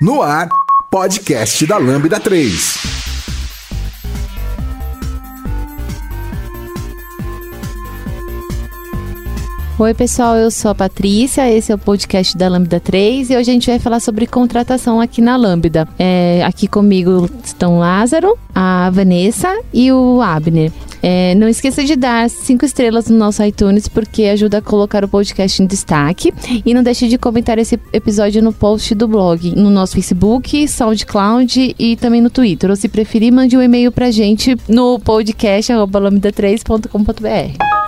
No ar, podcast da Lambda 3. Oi, pessoal, eu sou a Patrícia, esse é o podcast da Lambda 3 e hoje a gente vai falar sobre contratação aqui na Lambda. É, aqui comigo estão Lázaro, a Vanessa e o Abner. É, não esqueça de dar cinco estrelas no nosso iTunes, porque ajuda a colocar o podcast em destaque. E não deixe de comentar esse episódio no post do blog, no nosso Facebook, SoundCloud e também no Twitter. Ou se preferir, mande um e-mail pra gente no podcast lambda3.com.br.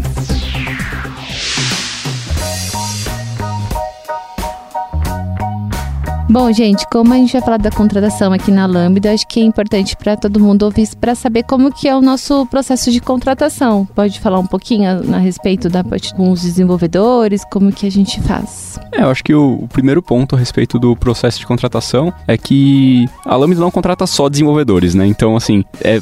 Bom, gente, como a gente vai falar da contratação aqui na Lambda, acho que é importante para todo mundo ouvir para saber como que é o nosso processo de contratação. Pode falar um pouquinho a, a respeito da parte com os desenvolvedores, como que a gente faz? É, eu acho que o, o, primeiro ponto a respeito do processo de contratação é que a Lambda não contrata só desenvolvedores, né? Então, assim, é,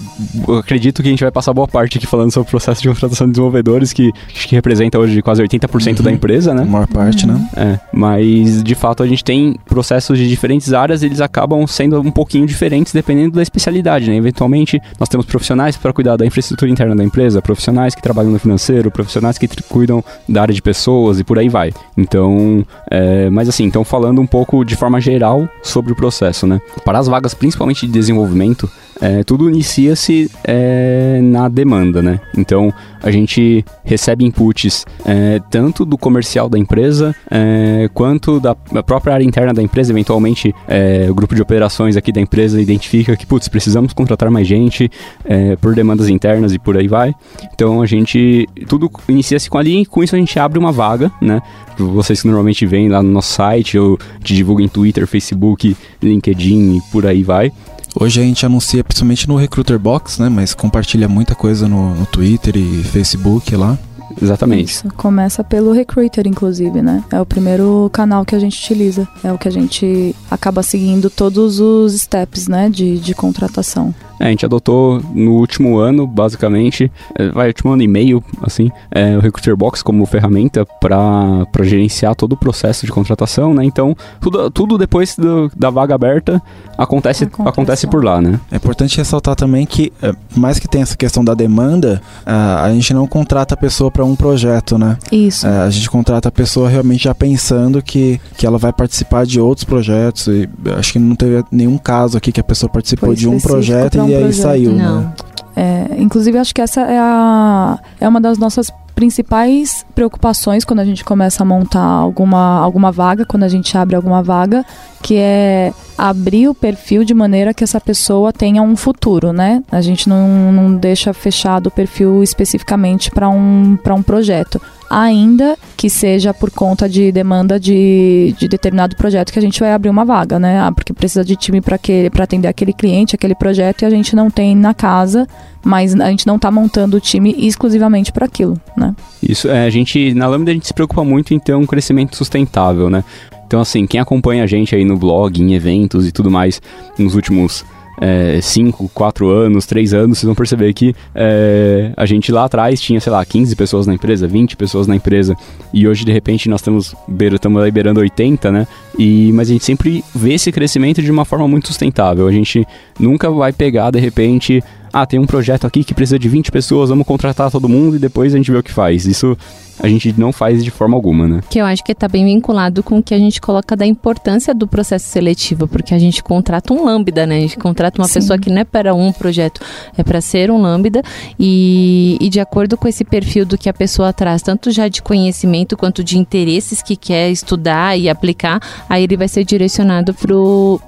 eu acredito que a gente vai passar boa parte aqui falando sobre o processo de contratação de desenvolvedores, que acho que representa hoje quase 80% uhum. da empresa, né? A maior parte, uhum. né? É, mas de fato a gente tem processos de diferentes áreas, eles acabam sendo um pouquinho diferentes dependendo da especialidade, né? Eventualmente, nós temos profissionais para cuidar da infraestrutura interna da empresa, profissionais que trabalham no financeiro, profissionais que cuidam da área de pessoas e por aí vai. Então, é, mas assim, então falando um pouco de forma geral sobre o processo, né? Para as vagas, principalmente de desenvolvimento, é, tudo inicia-se é, na demanda, né? Então a gente recebe inputs é, tanto do comercial da empresa é, quanto da própria área interna da empresa. Eventualmente, é, o grupo de operações aqui da empresa identifica que, putz, precisamos contratar mais gente é, por demandas internas e por aí vai. Então a gente tudo inicia-se com ali e com isso a gente abre uma vaga, né? Vocês que normalmente vêm lá no nosso site, eu te divulgo em Twitter, Facebook, LinkedIn e por aí vai. Hoje a gente anuncia principalmente no Recruiter Box, né? Mas compartilha muita coisa no, no Twitter e Facebook lá. Exatamente. Isso. Começa pelo Recruiter, inclusive, né? É o primeiro canal que a gente utiliza. É o que a gente acaba seguindo todos os steps, né? De, de contratação. É, a gente adotou no último ano, basicamente, é, vai, último ano e meio, assim, é, o Recruiter Box como ferramenta para gerenciar todo o processo de contratação, né? Então, tudo, tudo depois do, da vaga aberta acontece, acontece, acontece por lá, né? É importante ressaltar também que, é, mais que tenha essa questão da demanda, a, a gente não contrata a pessoa para um projeto, né? Isso. É, a gente contrata a pessoa realmente já pensando que, que ela vai participar de outros projetos. E acho que não teve nenhum caso aqui que a pessoa participou Foi de um projeto e aí saiu, né? Não. né? É, inclusive, acho que essa é, a, é uma das nossas principais preocupações quando a gente começa a montar alguma, alguma vaga, quando a gente abre alguma vaga, que é abrir o perfil de maneira que essa pessoa tenha um futuro, né? A gente não, não deixa fechado o perfil especificamente para um, um projeto ainda que seja por conta de demanda de, de determinado projeto que a gente vai abrir uma vaga, né? Ah, porque precisa de time para atender aquele cliente, aquele projeto, e a gente não tem na casa, mas a gente não está montando o time exclusivamente para aquilo, né? Isso, é, a gente, na Lambda a gente se preocupa muito em ter um crescimento sustentável, né? Então, assim, quem acompanha a gente aí no blog, em eventos e tudo mais, nos últimos 5, é, 4 anos, 3 anos, vocês vão perceber que é, a gente lá atrás tinha, sei lá, 15 pessoas na empresa, 20 pessoas na empresa, e hoje de repente nós estamos, estamos liberando 80, né? E, mas a gente sempre vê esse crescimento de uma forma muito sustentável. A gente nunca vai pegar de repente ah, tem um projeto aqui que precisa de 20 pessoas, vamos contratar todo mundo e depois a gente vê o que faz. Isso a gente não faz de forma alguma, né? Que eu acho que está bem vinculado com o que a gente coloca da importância do processo seletivo, porque a gente contrata um lambda, né? A gente contrata uma Sim. pessoa que não é para um projeto, é para ser um lambda e, e de acordo com esse perfil do que a pessoa traz, tanto já de conhecimento quanto de interesses que quer estudar e aplicar, aí ele vai ser direcionado para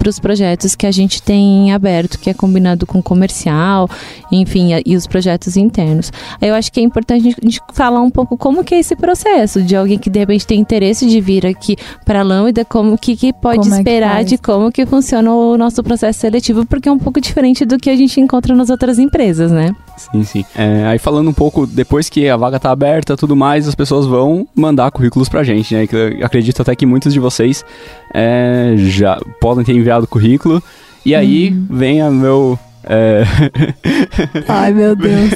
os projetos que a gente tem aberto, que é combinado com comercial, enfim, e os projetos internos. Eu acho que é importante a gente falar um pouco como que é esse processo de alguém que de repente tem interesse de vir aqui para a Lambda, como que, que pode como esperar é que de como que funciona o nosso processo seletivo, porque é um pouco diferente do que a gente encontra nas outras empresas, né? Sim, sim. É, aí falando um pouco, depois que a vaga tá aberta tudo mais, as pessoas vão mandar currículos pra gente, né? Eu acredito até que muitos de vocês é, já podem ter enviado currículo. E aí hum. vem a meu é... Ai, meu Deus.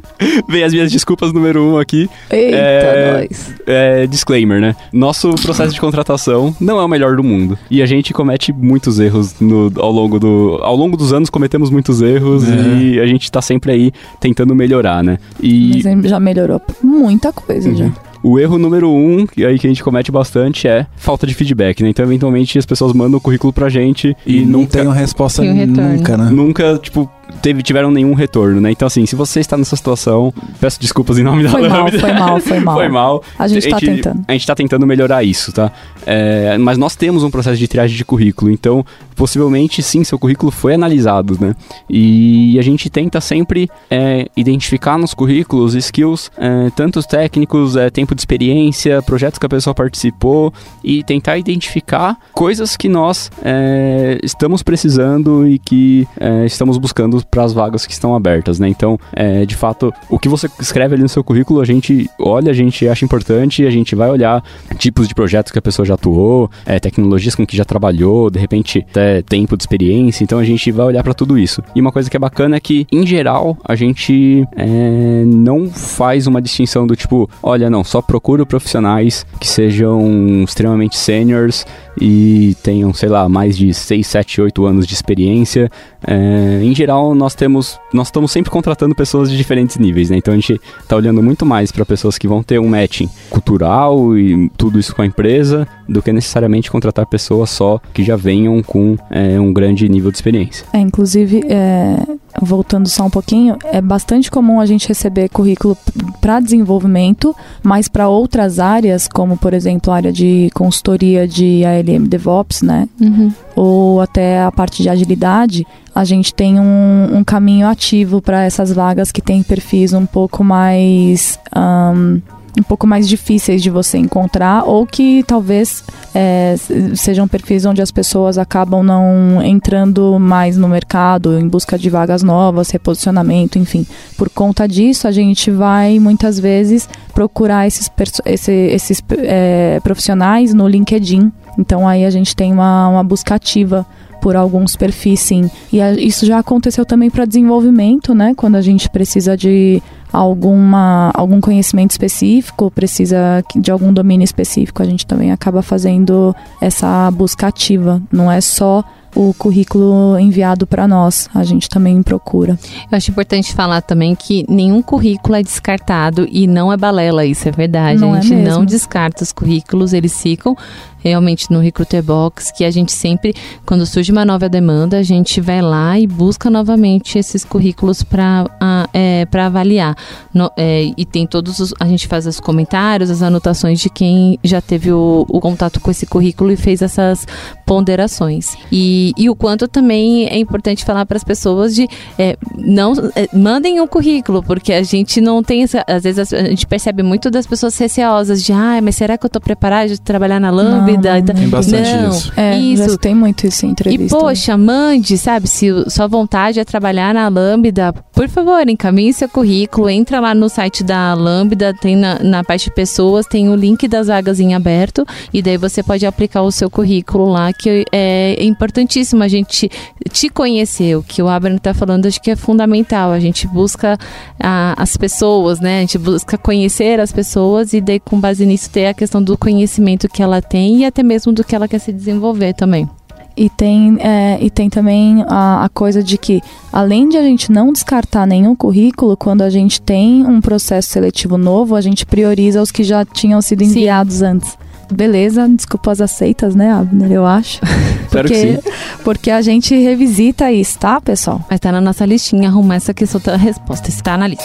Vem as minhas desculpas número um aqui. Eita, é... nós. É, disclaimer, né? Nosso processo de contratação não é o melhor do mundo. E a gente comete muitos erros no, ao, longo do, ao longo dos anos, cometemos muitos erros é. e a gente tá sempre aí tentando melhorar, né? E... Mas já melhorou muita coisa, uhum. já. O erro número um, e aí que a gente comete bastante, é falta de feedback, né? Então, eventualmente, as pessoas mandam o currículo pra gente e, e não tem uma resposta nunca, né? Nunca, tipo, teve, tiveram nenhum retorno, né? Então, assim, se você está nessa situação, peço desculpas em nome da Foi mal, foi mal, foi mal. foi mal. A gente está tentando. A gente está tentando melhorar isso, tá? É, mas nós temos um processo de triagem de currículo, então, possivelmente, sim, seu currículo foi analisado, né? E a gente tenta sempre é, identificar nos currículos skills, é, tantos técnicos, é, tempo de experiência, projetos que a pessoa participou e tentar identificar coisas que nós é, estamos precisando e que é, estamos buscando para as vagas que estão abertas, né? Então, é, de fato, o que você escreve ali no seu currículo, a gente olha, a gente acha importante, a gente vai olhar tipos de projetos que a pessoa já atuou, é, tecnologias com que já trabalhou, de repente até tempo de experiência, então a gente vai olhar para tudo isso. E uma coisa que é bacana é que, em geral, a gente é, não faz uma distinção do tipo, olha, não, só procuro profissionais que sejam extremamente seniors e tenham, sei lá, mais de 6, 7, 8 anos de experiência. É, em geral, nós temos, nós estamos sempre contratando pessoas de diferentes níveis, né? Então a gente está olhando muito mais para pessoas que vão ter um matching cultural e tudo isso com a empresa, do que necessariamente contratar pessoas só que já venham com é, um grande nível de experiência. É, inclusive, é, voltando só um pouquinho, é bastante comum a gente receber currículo para desenvolvimento, mas para outras áreas, como por exemplo a área de consultoria de ALM DevOps, né? Uhum. Ou até a parte de agilidade, a gente tem um, um caminho ativo para essas vagas que têm perfis um pouco mais. Um, um pouco mais difíceis de você encontrar ou que talvez é, sejam perfis onde as pessoas acabam não entrando mais no mercado em busca de vagas novas, reposicionamento, enfim. Por conta disso, a gente vai muitas vezes procurar esses, esse, esses é, profissionais no LinkedIn. Então aí a gente tem uma, uma busca ativa por alguns perfis, sim. E a, isso já aconteceu também para desenvolvimento, né? Quando a gente precisa de alguma, algum conhecimento específico, precisa de algum domínio específico, a gente também acaba fazendo essa busca ativa. Não é só o currículo enviado para nós. A gente também procura. Eu acho importante falar também que nenhum currículo é descartado e não é balela, isso é verdade. Não a é gente é não descarta os currículos, eles ficam realmente no Recruiter Box, que a gente sempre, quando surge uma nova demanda, a gente vai lá e busca novamente esses currículos para é, avaliar. No, é, e tem todos os. A gente faz os comentários, as anotações de quem já teve o, o contato com esse currículo e fez essas ponderações. E, e o quanto também é importante falar para as pessoas de é, não é, mandem um currículo, porque a gente não tem. Essa, às vezes a gente percebe muito das pessoas receosas de ah, mas será que eu estou preparada de trabalhar na Lambda? Não, Tem bastante não, isso. É, isso. tem muito isso em entrevista. E poxa, mande, sabe, se sua vontade é trabalhar na Lambda, por favor, encaminhe seu currículo, entra lá no site da Lambda, tem na, na parte de pessoas, tem o link das vagas em aberto, e daí você pode aplicar o seu currículo lá, que é importantíssimo a gente te conhecer. O que o Abner está falando, acho que é fundamental. A gente busca a, as pessoas, né? A gente busca conhecer as pessoas e daí, com base nisso, ter a questão do conhecimento que ela tem e até mesmo do que ela quer se desenvolver também. E tem, é, e tem também a, a, coisa de que, além de a gente não descartar nenhum currículo, quando a gente tem um processo seletivo novo, a gente prioriza os que já tinham sido enviados Sim. antes. Beleza, desculpas aceitas, né, Abner? Eu acho. Espero porque, que sim. Porque a gente revisita isso, tá, pessoal? Vai estar na nossa listinha, arrumar essa questão da resposta. Está na lista.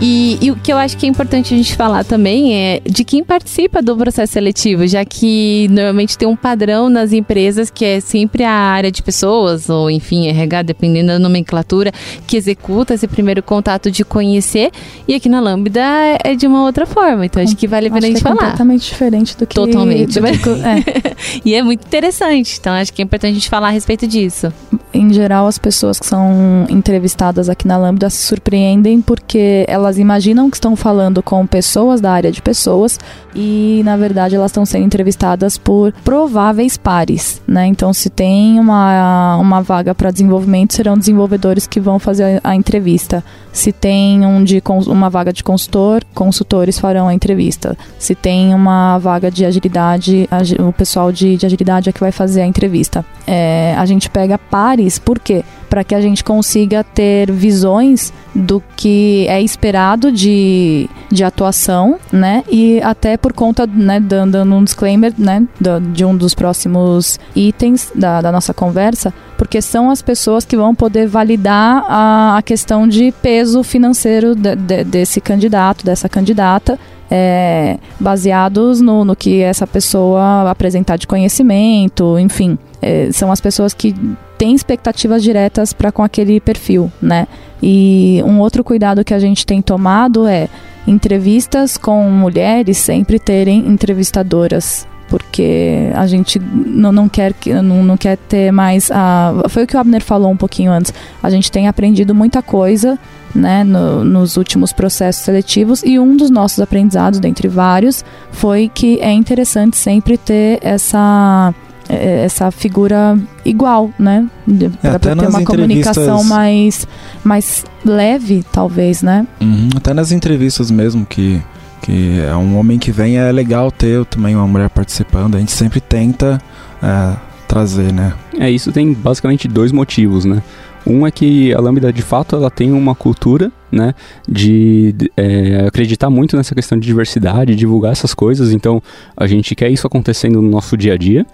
E, e, o que eu acho que é importante a gente falar também é de quem participa do processo seletivo, já que normalmente tem um padrão nas empresas que é sempre a área de pessoas, ou enfim, RH, dependendo da nomenclatura, que executa esse primeiro contato de conhecer. E aqui na Lambda é de uma outra forma. Então acho que vale a pena a gente é falar. completamente diferente do que. Totalmente. Do que, é. e é muito interessante. Então acho que é importante a gente falar a respeito disso. Em geral, as pessoas que são entrevistadas aqui na Lambda se surpreendem porque elas imaginam que estão falando com pessoas da área de pessoas e, na verdade, elas estão sendo entrevistadas por prováveis pares, né? Então, se tem uma, uma vaga para desenvolvimento, serão desenvolvedores que vão fazer a, a entrevista. Se tem um de, uma vaga de consultor, consultores farão a entrevista. Se tem uma vaga de agilidade, o pessoal de, de agilidade é que vai fazer a entrevista. É, a gente pega pares, por quê? Para que a gente consiga ter visões do que é esperado de, de atuação, né? E até por conta, né, dando, um disclaimer, né, de um dos próximos itens da, da nossa conversa, porque são as pessoas que vão poder validar a, a questão de peso financeiro de, de, desse candidato, dessa candidata, é, baseados no, no que essa pessoa apresentar de conhecimento, enfim. É, são as pessoas que têm expectativas diretas para com aquele perfil, né? E um outro cuidado que a gente tem tomado é entrevistas com mulheres sempre terem entrevistadoras porque a gente não, não quer não, não quer ter mais a foi o que o Abner falou um pouquinho antes a gente tem aprendido muita coisa né, no, nos últimos processos seletivos e um dos nossos aprendizados dentre vários foi que é interessante sempre ter essa essa figura igual, né? É, para ter uma comunicação mais, mais leve, talvez, né? Uhum, até nas entrevistas mesmo que que é um homem que vem é legal ter também uma mulher participando. A gente sempre tenta é, trazer, né? É isso tem basicamente dois motivos, né? Um é que a Lambda, de fato, ela tem uma cultura, né, de, é, acreditar muito nessa questão de diversidade, divulgar essas coisas, então a gente quer isso acontecendo no nosso dia a dia.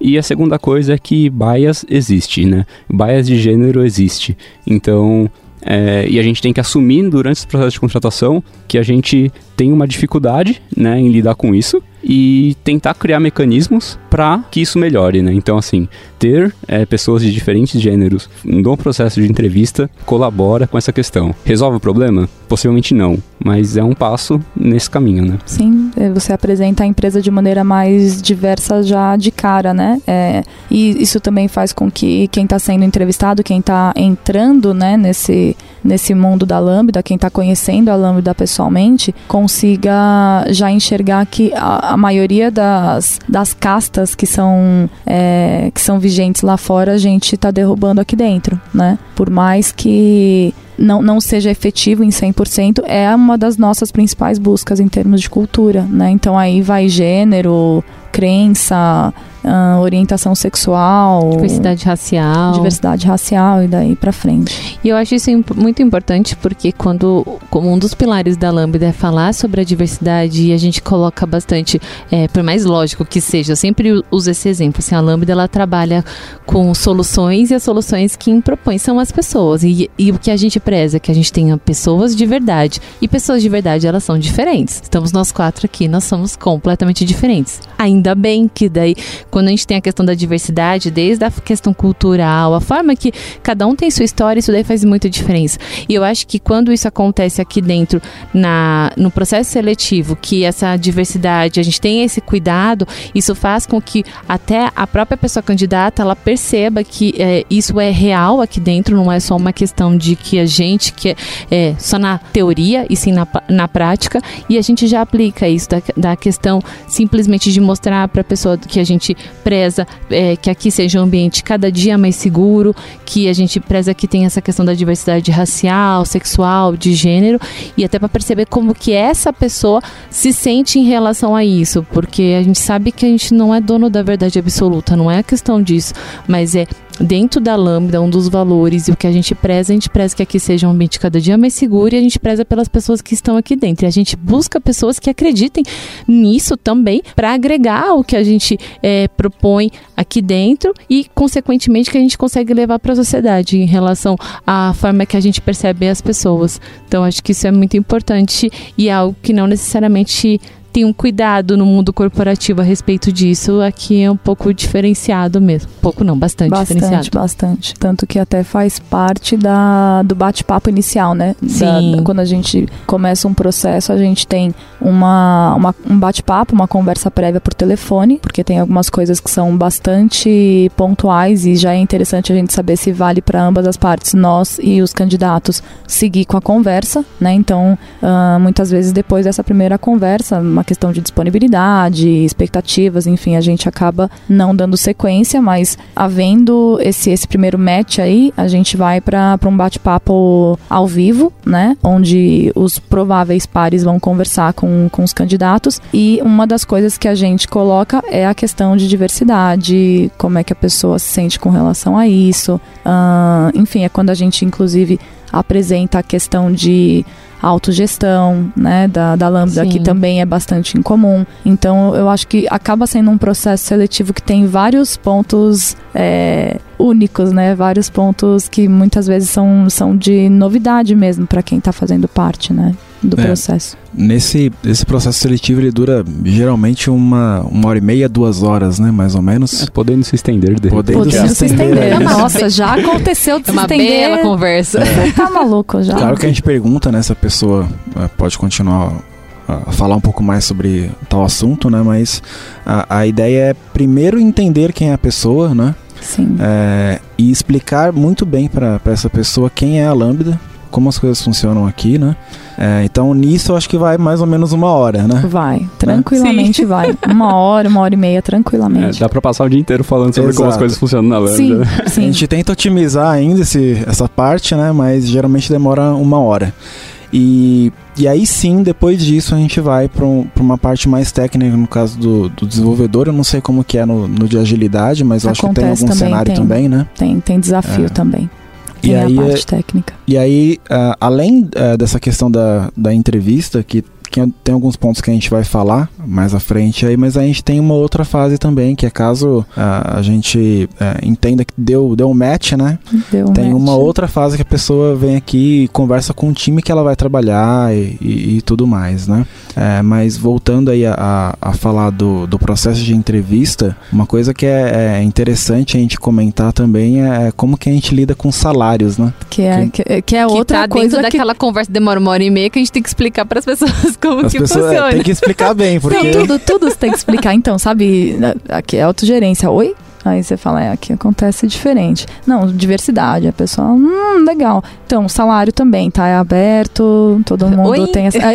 E a segunda coisa é que bias existe, né, bias de gênero existe, então... É, e a gente tem que assumir durante esse processo de contratação que a gente tem uma dificuldade né, em lidar com isso e tentar criar mecanismos para que isso melhore, né? Então, assim, ter é, pessoas de diferentes gêneros no processo de entrevista colabora com essa questão. Resolve o problema? Possivelmente não, mas é um passo nesse caminho, né? Sim, é, você apresenta a empresa de maneira mais diversa já de cara, né? É, e isso também faz com que quem está sendo entrevistado, quem está entrando, né, nesse, nesse mundo da Lambda, quem está conhecendo a Lambda pessoalmente, consiga já enxergar que a, a maioria das, das castas que são, é, que são vigentes lá fora, a gente está derrubando aqui dentro, né? Por mais que não, não seja efetivo em 100%, é uma das nossas principais buscas em termos de cultura, né? Então aí vai gênero, crença, uh, orientação sexual, diversidade racial, diversidade racial e daí para frente. E eu acho isso imp muito importante porque quando, como um dos pilares da Lambda é falar sobre a diversidade e a gente coloca bastante, é, por mais lógico que seja, eu sempre uso esse exemplo, assim, a Lambda ela trabalha com soluções e as soluções que propõe são as pessoas e, e o que a gente preza é que a gente tenha pessoas de verdade e pessoas de verdade elas são diferentes. Estamos nós quatro aqui, nós somos completamente diferentes. Ainda bem que daí quando a gente tem a questão da diversidade, desde a questão cultural, a forma que cada um tem sua história, isso daí faz muita diferença. E eu acho que quando isso acontece aqui dentro, na, no processo seletivo, que essa diversidade, a gente tem esse cuidado, isso faz com que até a própria pessoa candidata, ela perceba que é, isso é real aqui dentro, não é só uma questão de que a gente, que é, é só na teoria e sim na, na prática, e a gente já aplica isso da, da questão simplesmente de mostrar para a pessoa que a gente preza é, que aqui seja um ambiente cada dia mais seguro, que a gente preza que tem essa questão da diversidade racial, sexual, de gênero, e até para perceber como que essa pessoa se sente em relação a isso, porque a gente sabe que a gente não é dono da verdade absoluta, não é a questão disso, mas é dentro da Lambda, um dos valores e o que a gente preza, a gente preza que aqui seja um ambiente cada dia mais seguro e a gente preza pelas pessoas que estão aqui dentro. E a gente busca pessoas que acreditem nisso também para agregar o que a gente é, propõe aqui dentro e, consequentemente, que a gente consegue levar para a sociedade em relação à forma que a gente percebe as pessoas. Então, acho que isso é muito importante e é algo que não necessariamente tem um cuidado no mundo corporativo a respeito disso, aqui é um pouco diferenciado mesmo. Pouco não, bastante, bastante diferenciado. Bastante, Tanto que até faz parte da, do bate-papo inicial, né? Sim. Da, quando a gente começa um processo, a gente tem uma, uma um bate-papo, uma conversa prévia por telefone, porque tem algumas coisas que são bastante pontuais e já é interessante a gente saber se vale para ambas as partes, nós e os candidatos, seguir com a conversa, né? Então, uh, muitas vezes depois dessa primeira conversa, uma uma questão de disponibilidade, expectativas, enfim, a gente acaba não dando sequência, mas havendo esse, esse primeiro match aí, a gente vai para um bate-papo ao vivo, né? Onde os prováveis pares vão conversar com, com os candidatos e uma das coisas que a gente coloca é a questão de diversidade, como é que a pessoa se sente com relação a isso. Uh, enfim, é quando a gente, inclusive, apresenta a questão de autogestão, né, da, da Lambda, Sim. que também é bastante incomum. Então, eu acho que acaba sendo um processo seletivo que tem vários pontos é, únicos, né, vários pontos que muitas vezes são, são de novidade mesmo para quem está fazendo parte, né do é, processo. Nesse esse processo seletivo ele dura geralmente uma, uma hora e meia, duas horas, né? Mais ou menos. É, podendo se estender. De podendo, podendo se, se estender. Nossa, já aconteceu de é se uma estender. bela conversa. É. Tá maluco já. Claro que a gente pergunta, né? Se a pessoa é, pode continuar a falar um pouco mais sobre tal assunto, né? Mas a, a ideia é primeiro entender quem é a pessoa, né? Sim. É, e explicar muito bem para essa pessoa quem é a Lambda, como as coisas funcionam aqui, né? É, então nisso eu acho que vai mais ou menos uma hora, né? Vai, né? tranquilamente né? vai. Uma hora, uma hora e meia, tranquilamente. É, dá pra passar o dia inteiro falando sobre Exato. como as coisas funcionam na Lambda. Sim, sim. A gente tenta otimizar ainda esse, essa parte, né? Mas geralmente demora uma hora. E, e aí sim, depois disso, a gente vai para um, uma parte mais técnica, no caso do, do, desenvolvedor. Eu não sei como que é no, no de agilidade, mas acho que tem algum também, cenário tem, também, né? Tem, tem desafio é. também. E a aí, parte técnica. E aí, uh, além uh, dessa questão da, da entrevista, que que tem alguns pontos que a gente vai falar mais à frente aí, mas a gente tem uma outra fase também, que é caso uh, a gente uh, entenda que deu, deu um match, né? Deu um tem match. uma outra fase que a pessoa vem aqui e conversa com o time que ela vai trabalhar e, e, e tudo mais, né? É, mas voltando aí a, a, a, falar do, do processo de entrevista, uma coisa que é, é interessante a gente comentar também é, é como que a gente lida com salários, né? Que é, que, que é outra que tá coisa dentro que... daquela conversa demora uma hora e meia que a gente tem que explicar para as pessoas como As que pessoas, funciona. É, tem que explicar bem, porque... Não, tudo, tudo você tem que explicar. Então, sabe, aqui é autogerência. Oi? Aí você fala, é, aqui acontece diferente. Não, diversidade, a pessoa, hum, legal. Então, salário também, tá? É aberto, todo mundo Oi? tem essa.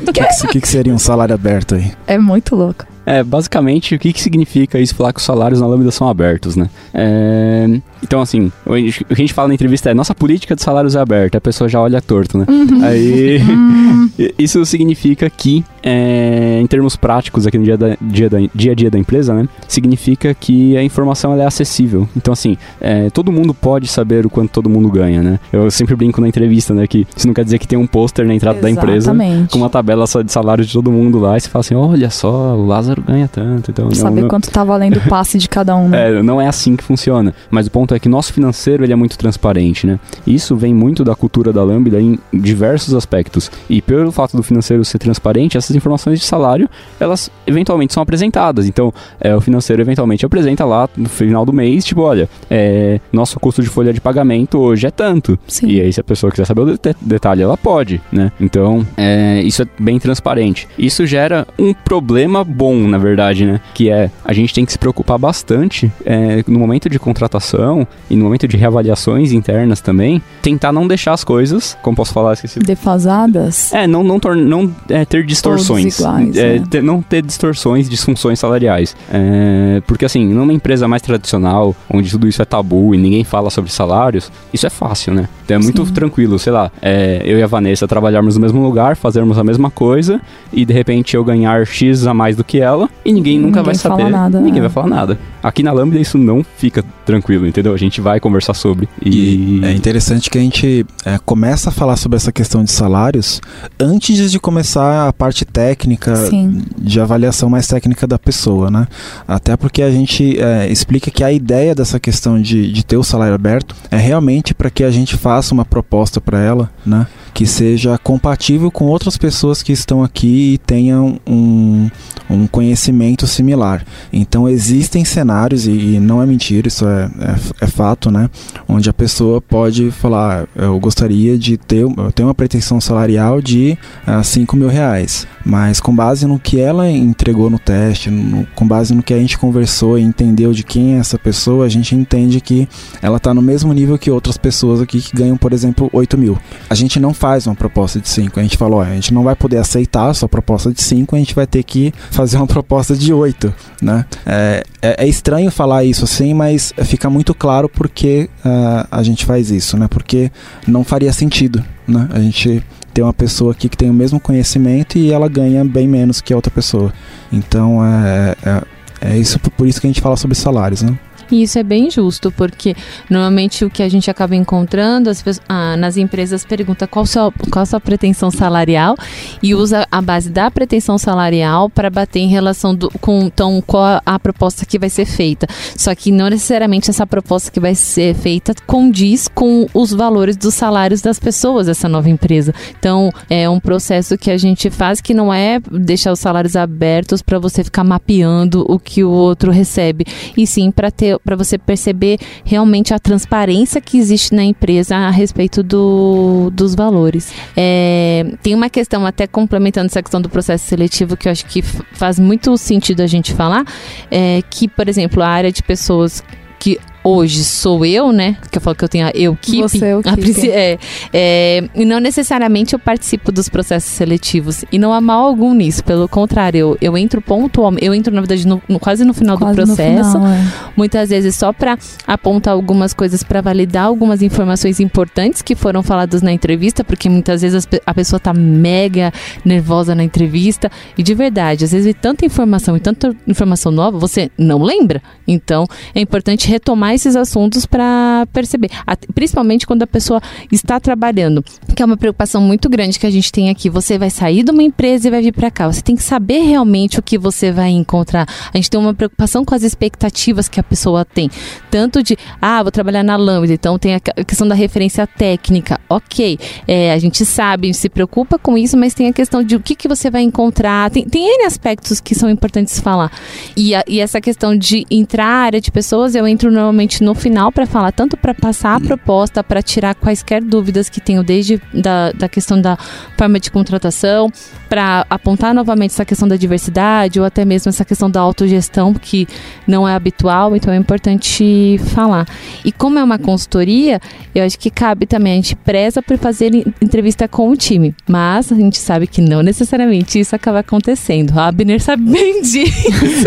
O que, que, que, seria um salário aberto aí? É muito louco. É, basicamente, o que, que significa isso falar que os salários na Lambda são abertos, né? É, então, assim, o que a gente fala na entrevista é nossa política de salários é aberta, a pessoa já olha torto, né? Uhum. Aí, uhum. isso significa que, é, em termos práticos, aqui no dia, da, dia, da, dia a dia da empresa, né? Significa que a informação é acessível. Então, assim, é, todo mundo pode saber o quanto todo mundo ganha, né? Eu sempre brinco na entrevista, né? Que isso não quer dizer que tem um pôster na entrada Exatamente. da empresa com uma tabela só de salário de todo mundo lá e você fala assim, olha só, o Lázaro ganha tanto. Então, Saber não, quanto tá valendo o passe de cada um. Né? É, não é assim que funciona. Mas o ponto é que nosso financeiro ele é muito transparente, né? Isso vem muito da cultura da Lambda em diversos aspectos. E pelo fato do financeiro ser transparente, essas informações de salário, elas eventualmente são apresentadas. Então, é, o financeiro eventualmente apresenta lá no final do mês, tipo, olha, é, nosso custo de folha de pagamento hoje é tanto. Sim. E aí, se a pessoa quiser saber o de detalhe, ela pode, né? Então, é, isso é bem transparente. Isso gera um problema bom, na verdade, né? Que é, a gente tem que se preocupar bastante é, no momento de contratação e no momento de reavaliações internas também, tentar não deixar as coisas, como posso falar, esqueci. Defasadas? É, não, não, não é, ter distorções. Iguais, é, né? ter, não ter distorções, disfunções salariais. É, porque assim, numa empresa mais tradicional, onde tudo isso é tabu e ninguém fala sobre salários, isso é fácil, né? Então é muito Sim. tranquilo, sei lá, é, eu e a Vanessa trabalharmos no mesmo lugar, fazermos a mesma coisa e de repente eu ganhar X a mais do que ela ela e ninguém nunca Ninguém vai fala saber. nada, ninguém é. vai falar nada. Aqui na Lambda isso não fica tranquilo, entendeu? A gente vai conversar sobre. E, E é interessante que a gente é, começa a falar sobre essa questão de salários antes de começar a parte técnica, Sim. de avaliação mais técnica da pessoa, né? Até porque a gente é, explica que a ideia dessa questão de, de ter o salário aberto é realmente para que a gente faça uma proposta para ela, né? Que seja compatível com outras pessoas que estão aqui e tenham um, um conhecimento similar. Então existem cenários, e, e não é mentira, isso é, é, é fato, né? Onde a pessoa pode falar, "Ah, eu gostaria de ter, eu tenho uma pretensão salarial de ah, 5 mil reais. Mas com base no que ela entregou no teste, no- com base no que a gente conversou e entendeu de quem é essa pessoa, a gente entende que ela está no mesmo nível que outras pessoas aqui que ganham, por exemplo, 8 mil. A gente não faz uma proposta de 5. A gente falou, ó, a gente não vai poder aceitar a sua proposta de 5, a gente vai ter que fazer uma proposta de 8, né? É, é, é estranho falar isso assim, mas fica muito claro porque ah, a gente faz isso, né? Porque não faria sentido, né? A gente ter uma pessoa aqui que tem o mesmo conhecimento e ela ganha bem menos que a outra pessoa. Então é, é, é isso por isso que a gente fala sobre salários, né? E isso é bem justo, porque normalmente o que a gente acaba encontrando, as pessoas, ah, nas empresas pergunta qual, sua, qual a sua pretensão salarial e usa a base da pretensão salarial para bater em relação do, com então, qual a, a proposta que vai ser feita. Só que não necessariamente essa proposta que vai ser feita condiz com os valores dos salários das pessoas dessa nova empresa. Então, é um processo que a gente faz que não é deixar os salários abertos para você ficar mapeando o que o outro recebe, e sim para ter para você perceber realmente a transparência que existe na empresa a respeito do, dos valores. É, tem uma questão, até complementando essa questão do processo seletivo, que eu acho que faz muito sentido a gente falar, é que, por exemplo, a área de pessoas que hoje sou eu, né? Que eu falo que eu tenho a eu keep. Você é o keep. é, é, e não necessariamente eu participo dos processos seletivos. E não há mal algum nisso. Pelo contrário, eu, eu entro pontualmente. Eu entro, na verdade, no- no- quase no final Quase do processo final, é. muitas vezes só para apontar algumas coisas para validar algumas informações importantes que foram faladas na entrevista, porque muitas vezes a pessoa tá mega nervosa na entrevista e de verdade, às vezes tanta informação e tanta informação nova, você não lembra. Então, é importante retomar esses assuntos para perceber, principalmente quando a pessoa está trabalhando, que é uma preocupação muito grande que a gente tem aqui. Você vai sair de uma empresa e vai vir para cá. Você tem que saber realmente o que você vai encontrar. A gente tem uma preocupação com as expectativas que a pessoa tem. Tanto de, ah, vou trabalhar na Lambda, então tem a questão da referência técnica. Ok, é, a gente sabe, a gente se preocupa com isso, mas tem a questão de o que, que você vai encontrar. Tem, tem N aspectos que são importantes falar. E, a- e essa questão de entrar área de pessoas, eu entro normalmente no final para falar, tanto para passar a proposta, para tirar quaisquer dúvidas que tenho, desde da, da questão da forma de contratação, para apontar novamente essa questão da diversidade ou até mesmo essa questão da autogestão, que não é habitual, então é importante falar. E como é uma consultoria, eu acho que cabe também, a gente preza por fazer en- entrevista com o time, mas a gente sabe que não necessariamente isso acaba acontecendo. A Abner sabe bem disso.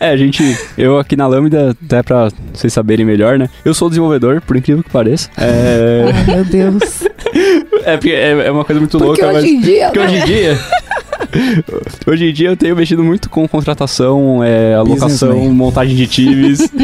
É, gente, eu aqui na Lambda, até pra vocês saberem melhor, né? Eu sou desenvolvedor, por incrível que pareça. É, Ai, meu Deus. é, porque é, é uma coisa muito Porque louca, mas. hoje em dia. Porque hoje em dia. Hoje em dia eu tenho mexido muito com contratação, é, alocação, montagem de times.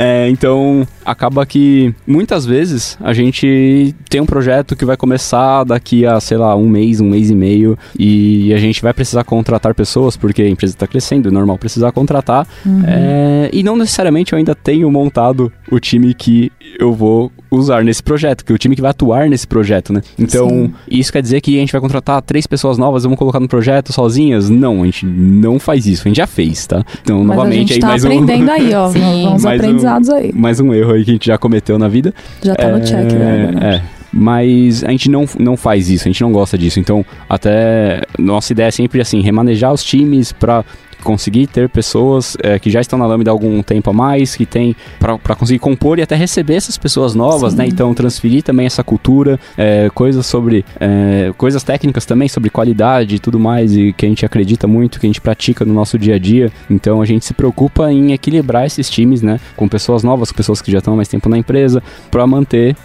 É, então acaba que muitas vezes a gente tem um projeto que vai começar daqui a, sei lá, um mês, um mês e meio, e a gente vai precisar contratar pessoas, porque a empresa está crescendo, é normal precisar contratar. Uhum. É, e não necessariamente eu ainda tenho montado o time que eu vou usar nesse projeto, que é o time que vai atuar nesse projeto, né? Então, Sim. isso quer dizer que a gente vai contratar três pessoas novas, vamos colocar no projeto sozinhas? Não, a gente não faz isso, a gente já fez, tá? Então, Mas a novamente, gente aí tá mais aprendendo um, aí, ó. Sim, Uns mais um- aprendizados aí. mais um erro aí que a gente já cometeu na vida. Já tá no check, né? É, mas a gente não, não faz isso, a gente não gosta disso. Então, até nossa ideia é sempre assim, remanejar os times para conseguir ter pessoas é, que já estão na Lambda há algum tempo a mais, que tem para conseguir compor e até receber essas pessoas novas, Sim. né? Então transferir também essa cultura, é, coisas sobre é, coisas técnicas também sobre qualidade e tudo mais e que a gente acredita muito, que a gente pratica no nosso dia a dia. Então a gente se preocupa em equilibrar esses times, né? Com pessoas novas, com pessoas que já estão há mais tempo na empresa, para manter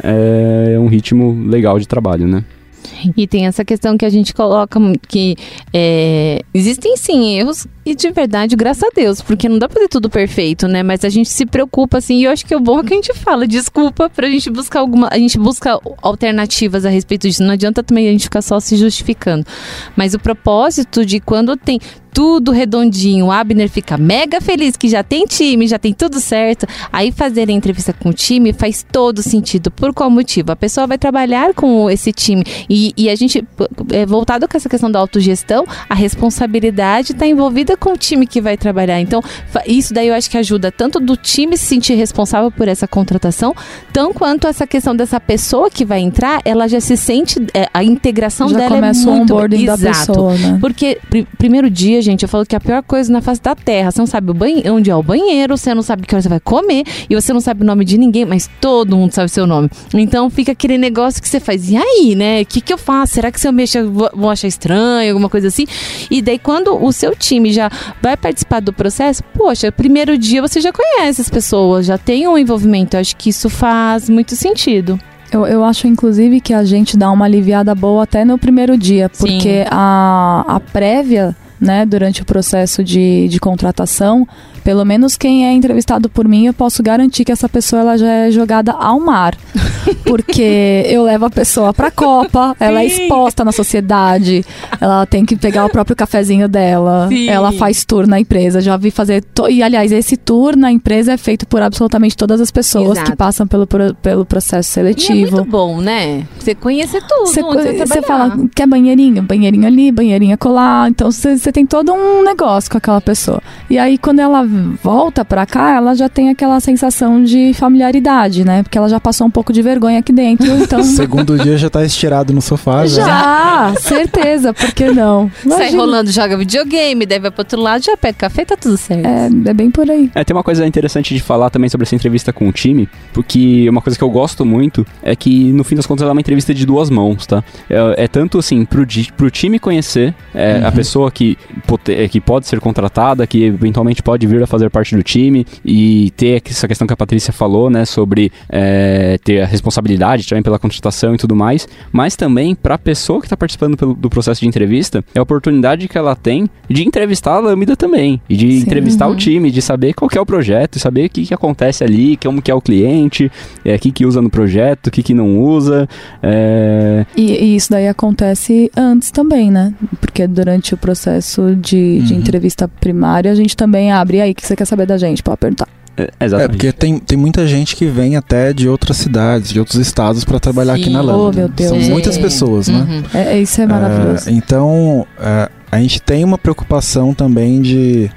um ritmo legal de trabalho, né? E tem essa questão que a gente coloca que é, existem sim erros e de verdade, graças a Deus, porque não dá pra fazer tudo perfeito, né? Mas a gente se preocupa assim, e eu acho que é o bom é que a gente fala, desculpa, pra gente buscar alguma. A gente busca alternativas a respeito disso. Não adianta também a gente ficar só se justificando. Mas o propósito de quando tem tudo redondinho, o Abner fica mega feliz que já tem time, já tem tudo certo. Aí fazer a entrevista com o time faz todo sentido. Por qual motivo? A pessoa vai trabalhar com esse time. E, e a gente, é, voltado com essa questão da autogestão, a responsabilidade está envolvida com o time que vai trabalhar. Então, isso daí eu acho que ajuda tanto do time se sentir responsável por essa contratação, tão quanto essa questão dessa pessoa que vai entrar, ela já se sente, é, a integração Já dela é começa o muito da exato. pessoa, né? Porque, pr- primeiro dia, gente, eu falo que a pior coisa na face da terra, você não sabe o banhe- onde é o banheiro, você não sabe que hora você vai comer, e você não sabe o nome de ninguém, mas todo mundo sabe o seu nome. Então fica aquele negócio que você faz, e aí, né? O que, que eu faço? Será que se eu mexer, vou achar estranho, alguma coisa assim? E daí, quando o seu time já vai participar do processo, poxa, primeiro dia você já conhece as pessoas, já tem um envolvimento. Eu acho que isso faz muito sentido. Eu, eu acho, inclusive, que a gente dá uma aliviada boa até no primeiro dia, porque a, a prévia, né, durante o processo de, de contratação, pelo menos quem é entrevistado por mim, eu posso garantir que essa pessoa ela já é jogada ao mar. Porque eu levo a pessoa pra Copa, ela é exposta na sociedade, ela tem que pegar o próprio cafezinho dela, Sim. ela faz tour na empresa. Já vi fazer. to- E, aliás, esse tour na empresa é feito por absolutamente todas as pessoas Exato. que passam pelo, pelo processo E é seletivo. muito bom, né? Você conhecer tudo. Você, você fala, quer banheirinho? Banheirinho ali, banheirinho colar. Então você tem todo um negócio com aquela pessoa. E aí, quando ela volta pra cá, ela já tem aquela sensação de familiaridade, né? Porque ela já passou um pouco de vergonha aqui dentro. Então. Segundo dia já tá estirado no sofá já. já, certeza, por que não? Sai Imagina. rolando, joga videogame, daí vai pro outro lado, já pega café, tá tudo certo. É, é bem por aí. É, tem uma coisa interessante de falar também sobre essa entrevista com o time, porque uma coisa que eu gosto muito é que, no fim das contas, ela é uma entrevista de duas mãos, tá? É, é tanto, assim, pro, pro time conhecer é, a pessoa que, que pode ser contratada, que eventualmente pode vir a fazer parte do time e ter essa questão que a Patrícia falou, né, sobre é, ter a responsabilidade também pela contratação e tudo mais, mas também pra pessoa que tá participando pelo- do processo de entrevista, é a oportunidade que ela tem de entrevistar a Lambda também, e de Sim. entrevistar o time, de saber qual que é o projeto, saber o que, que acontece ali, como que é o cliente, é, o que, que usa no projeto, o que, que não usa. é, E, e isso daí acontece antes também, né? Porque durante o processo de, de Uhum. entrevista primária, a gente também abre. E aí, o que você quer saber da gente? Pode perguntar. é, É, exatamente. porque tem, tem muita gente que vem até de outras cidades, de outros estados pra trabalhar aqui Sim. na Oh, Lambda. meu Deus. São É. muitas pessoas, né? Uhum. É, é- isso é maravilhoso. É, então, é, a gente tem uma preocupação também de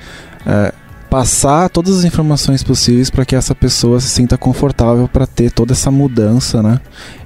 é, passar todas as informações possíveis para que essa pessoa se sinta confortável para ter toda essa mudança, né?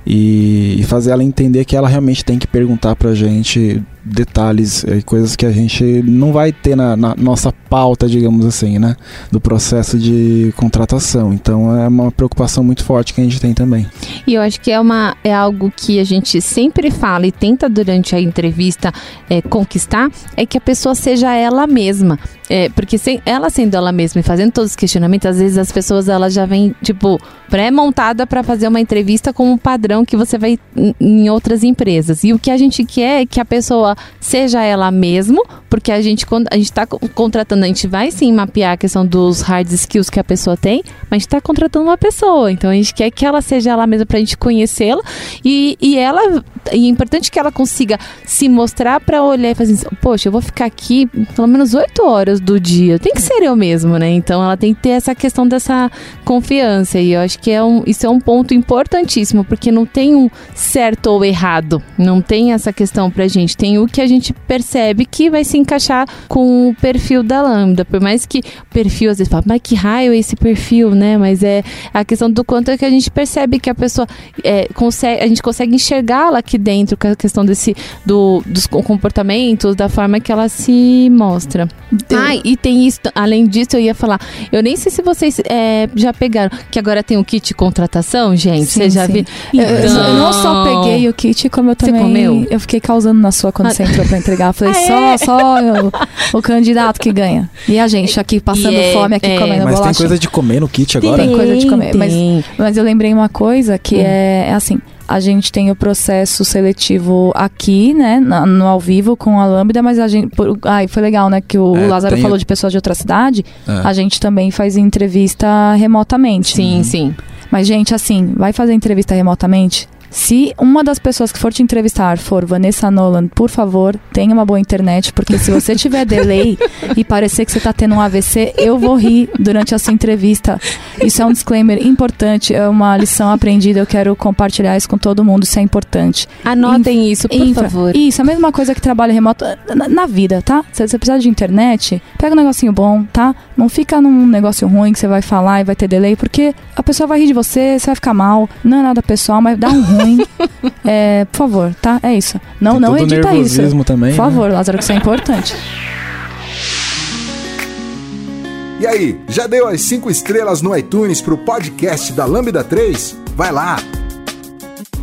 E, e fazer ela entender que ela realmente tem que perguntar pra gente detalhes e coisas que a gente não vai ter na, na nossa pauta, digamos assim, né? Do processo de contratação. Então é uma preocupação muito forte que a gente tem também. E eu acho que é, uma, é algo que a gente sempre fala e tenta durante a entrevista é, conquistar, é que a pessoa seja ela mesma. É, porque sem, ela sendo ela mesma e fazendo todos os questionamentos, às vezes as pessoas elas já vêm, tipo, pré-montada para fazer uma entrevista como um padrão que você vai em outras empresas. E o que a gente quer é que a pessoa seja ela mesma, porque a gente, quando a gente está contratando, a gente vai sim mapear a questão dos hard skills que a pessoa tem, mas a gente está contratando uma pessoa. Então a gente quer que ela seja ela mesma para a gente conhecê-la e, e ela. E é importante que ela consiga se mostrar para olhar e fazer assim, poxa, eu vou ficar aqui pelo menos oito horas do dia. Tem que ser eu mesmo, né? Então ela tem que ter essa questão dessa confiança. E eu acho que é um, isso é um ponto importantíssimo, porque não tem um certo ou errado. Não tem essa questão pra gente. Tem o que a gente percebe que vai se encaixar com o perfil da Lambda. Por mais que o perfil, às vezes, fala, mas que raio é esse perfil, né? Mas é a questão do quanto é que a gente percebe que a pessoa é, consegue, a gente consegue enxergá-la aqui dentro, com a questão desse, do, dos comportamentos, da forma que ela se mostra. Ah, e tem isso, além disso, eu ia falar, eu nem sei se vocês é, já pegaram, que agora tem o kit contratação, gente. Sim, Você já sim. viu? Eu- eu, não só peguei o kit, como eu Você também. comeu? Eu fiquei causando na sua quando. Você entrou pra entregar. Eu falei, Ah, só, é? só o, o candidato que ganha. E a gente aqui passando é- fome, aqui é. comendo Mas tem bolacha. coisa de comer no kit agora? Tem coisa de comer, mas- tem. Mas eu lembrei uma coisa que Hum. é, é assim. a gente tem o processo seletivo aqui, né, na- no ao vivo com a Lambda, mas a gente. Por, ai, foi legal, né, que o É, Lázaro tem- falou de pessoas de outra cidade. É. A gente também faz entrevista remotamente. Sim, sim. Mas, gente, assim, vai fazer entrevista remotamente? Se uma das pessoas que for te entrevistar for Vanessa Nolan, por favor, tenha uma boa internet, porque se você tiver delay e parecer que você tá tendo um AVC, eu vou rir durante essa entrevista. Isso é um disclaimer importante, é uma lição aprendida, eu quero compartilhar isso com todo mundo, isso é importante. Anotem isso, por Infra. favor. Isso, a mesma coisa que trabalho remoto na, na vida, tá? Se você precisar de internet, pega um negocinho bom, tá? Não fica num negócio ruim que você vai falar e vai ter delay, porque a pessoa vai rir de você, você vai ficar mal. Não é nada pessoal, mas dá um ruim. É, por favor, tá? É isso. Não, Tem não edita isso. também. Por né? favor, Lázaro, que isso é importante. E aí, já deu as 5 estrelas no iTunes pro podcast da Lambda 3? Vai lá!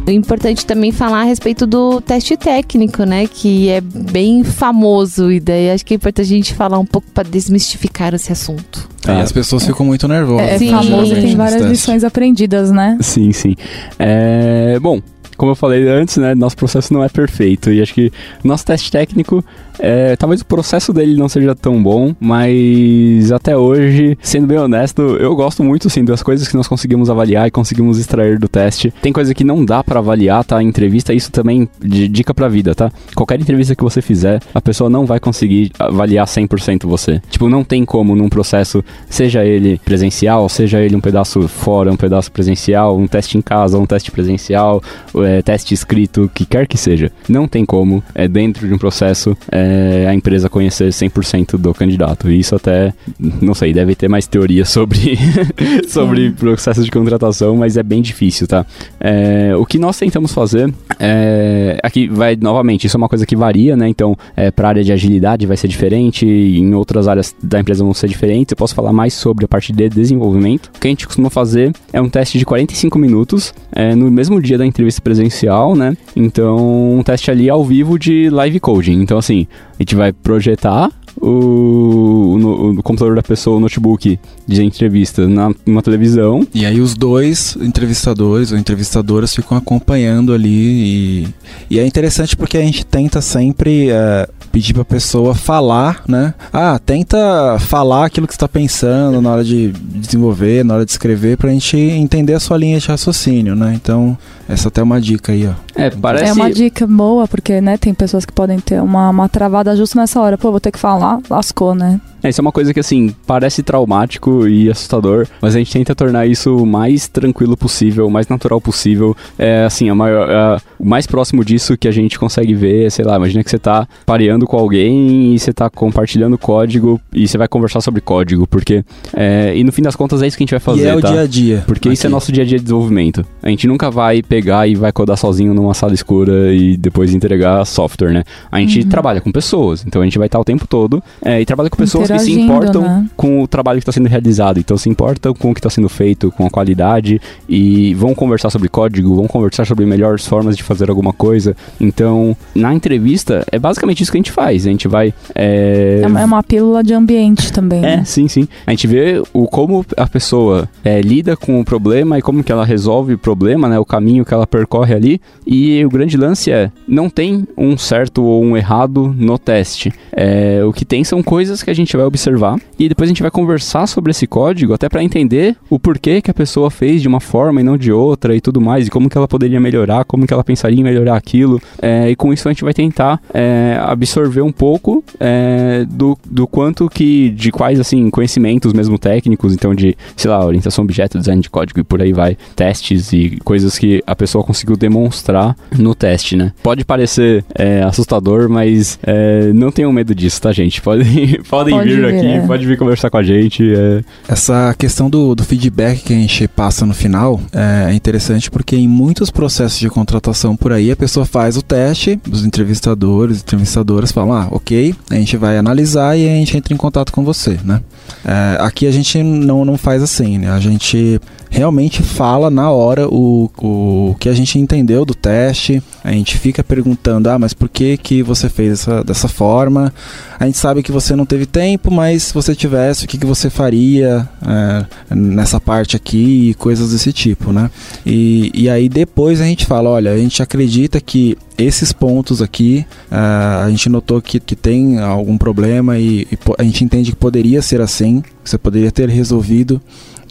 É importante também falar a respeito do teste técnico, né? Que é bem famoso. E daí acho que é importante a gente falar um pouco para desmistificar esse assunto. É, e as pessoas ficam muito nervosas. É, Sim. famoso, tem várias lições aprendidas, né? Sim, sim. É, bom, como eu falei antes, né, nosso processo não é perfeito e acho que nosso teste técnico, é, talvez o processo dele não seja tão bom, mas até hoje, sendo bem honesto, eu gosto muito sim das coisas que nós conseguimos avaliar e conseguimos extrair do teste. Tem coisa que não dá pra avaliar, tá? Entrevista, isso também de dica pra vida, tá? Qualquer entrevista que você fizer, a pessoa não vai conseguir avaliar 100% você. Tipo, não tem como num processo, seja ele presencial, seja ele um pedaço fora, um pedaço presencial, um teste em casa, um teste presencial, é, teste escrito, que quer que seja. Não tem como, é, dentro de um processo, é, a empresa conhecer 100% do candidato. E isso até, não sei, deve ter mais teoria sobre, sobre processo de contratação, mas é bem difícil, tá? É, o que nós tentamos fazer, é, aqui vai, novamente, isso é uma coisa que varia, né? Então, é, para área de agilidade vai ser diferente, em outras áreas da empresa vão ser diferentes. Eu posso falar mais sobre a parte de desenvolvimento. O que a gente costuma fazer é um teste de 45 minutos, é, no mesmo dia da entrevista presencial, né? Então, um teste ali ao vivo de live coding. Então, assim, a gente vai projetar o, no- o computador da pessoa, o notebook de entrevista na, numa televisão. E aí os dois entrevistadores ou entrevistadoras ficam acompanhando ali e, e é interessante porque a gente tenta sempre é, pedir pra pessoa falar, né? Ah, tenta falar aquilo que você tá pensando na hora de desenvolver, na hora de escrever, pra gente entender a sua linha de raciocínio, né? Então, essa até é uma dica aí, ó. É, parece. É uma dica boa, porque, né, tem pessoas que podem ter uma, uma travada justo nessa hora. Pô, vou ter que falar, lascou, né? É, isso é uma coisa que, assim, parece traumático e assustador, mas a gente tenta tornar isso o mais tranquilo possível, o mais natural possível. É, assim, a maior, a- o mais próximo disso que a gente consegue ver, é, sei lá, imagina que você tá pareando com alguém e você tá compartilhando código e você vai conversar sobre código, porque... é, e no fim das contas é isso que a gente vai fazer, e é o tá? dia a dia. Porque isso é aqui. nosso dia a dia de desenvolvimento. A gente nunca vai pegar e vai codar sozinho numa sala escura e depois entregar software, né? A gente Uhum. trabalha com pessoas, então a gente vai estar o tempo todo é, e trabalha com pessoas que se importam né? com o trabalho que está sendo realizado. Então se importam com o que está sendo feito, com a qualidade e vão conversar sobre código, vão conversar sobre melhores formas de fazer alguma coisa. Então, na entrevista, é basicamente isso que a gente faz. A gente vai. é, É uma, é uma pílula de ambiente também, é, né? sim, sim. A gente vê o como a pessoa é, lida com o problema e como que ela resolve o problema, né? O caminho que ela percorre ali. E o grande lance é, não tem um certo ou um errado no teste. É, o que tem são coisas que a gente vai observar e depois a gente vai conversar sobre esse código até para entender o porquê que a pessoa fez de uma forma e não de outra e tudo mais, e como que ela poderia melhorar, como que ela pensaria em melhorar aquilo. É, e com isso a gente vai tentar é, absorver um pouco é, do, do quanto que, de quais, assim, conhecimentos mesmo técnicos, então de, sei lá, orientação objeto, design de código e por aí vai, testes e coisas que a pessoa conseguiu demonstrar no teste, né? Pode parecer é, assustador, mas é, não tenham medo disso, tá, gente? Podem, podem Pode vir vir, aqui, é. pode vir conversar com a gente. é. Essa questão do, do feedback que a gente passa no final é interessante porque em muitos processos de contratação por aí a pessoa faz o teste, os entrevistadores, entrevistadoras falam, ah, ok, a gente vai analisar e a gente entra em contato com você, né? É, aqui a gente não, não faz assim, né? A gente realmente fala na hora o, o que a gente entendeu do teste. A gente fica perguntando, ah, mas por que, que você fez essa, dessa forma? A gente sabe que você não teve tempo, mas se você tivesse, o que, que você faria é, nessa parte aqui e coisas desse tipo, né? E, e aí depois a gente fala, olha, a gente acredita que esses pontos aqui, uh, a gente notou que, que tem algum problema e, e a gente entende que poderia ser assim, você poderia ter resolvido